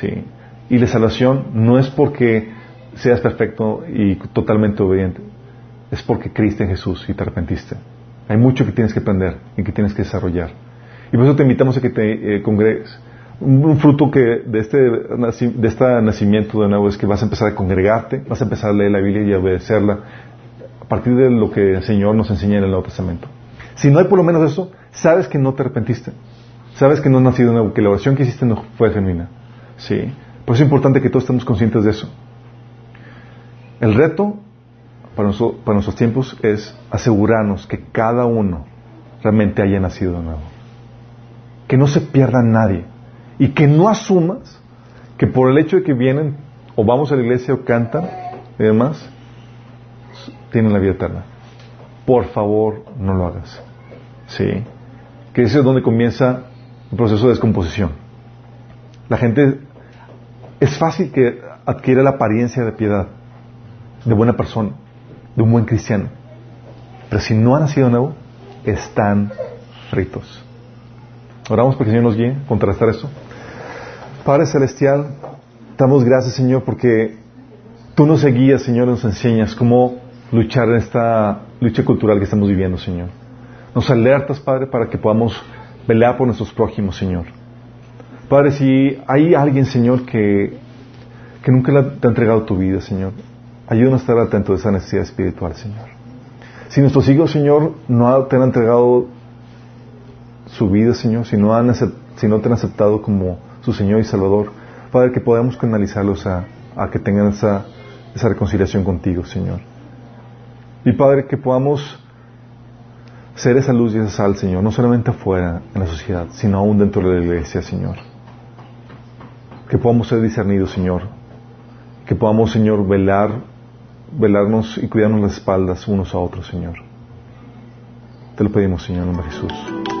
¿sí? Y la salvación no es porque seas perfecto y totalmente obediente, es porque creíste en Jesús y te arrepentiste. Hay mucho que tienes que aprender y que tienes que desarrollar. Y por eso te invitamos a que te eh, congregues. Un, fruto que de este, de este nacimiento de nuevo es que vas a empezar a congregarte, vas a empezar a leer la Biblia y a obedecerla a partir de lo que el Señor nos enseña en el Nuevo Testamento. Si no hay por lo menos eso, sabes que no te arrepentiste. Sabes que no has nacido nuevo, que la oración que hiciste no fue genuina. ¿Sí? Por eso es importante que todos estemos conscientes de eso. El reto para, para nuestros tiempos es asegurarnos que cada uno realmente haya nacido de nuevo. Que no se pierda nadie. Y que no asumas que por el hecho de que vienen o vamos a la iglesia o cantan y demás, tienen la vida eterna. Por favor, no lo hagas. ¿Sí? Que ese es donde comienza el proceso de descomposición. La gente es fácil que adquiera la apariencia de piedad, de buena persona, de un buen cristiano. Pero si no ha nacido nuevo, están fritos. Oramos porque el Señor nos guíe, contrastar eso. Padre Celestial, damos gracias, Señor, porque tú nos guías, Señor, nos enseñas cómo luchar en esta lucha cultural que estamos viviendo, Señor. Nos alertas, Padre, para que podamos pelear por nuestros prójimos, Señor. Padre, si hay alguien, Señor, que, que nunca te ha entregado tu vida, Señor, ayúdanos a estar atentos de esa necesidad espiritual, Señor. Si nuestros hijos, Señor, no te han entregado su vida, Señor, si no, han, si no te han aceptado como su Señor y Salvador, Padre, que podamos canalizarlos a, que tengan esa, esa reconciliación contigo, Señor. Y Padre, que podamos ser esa luz y esa sal, Señor, no solamente afuera en la sociedad, sino aún dentro de la iglesia, Señor. Que podamos ser discernidos, Señor. Que podamos, Señor, velar, velarnos y cuidarnos las espaldas unos a otros, Señor. Te lo pedimos, Señor, en nombre de Jesús.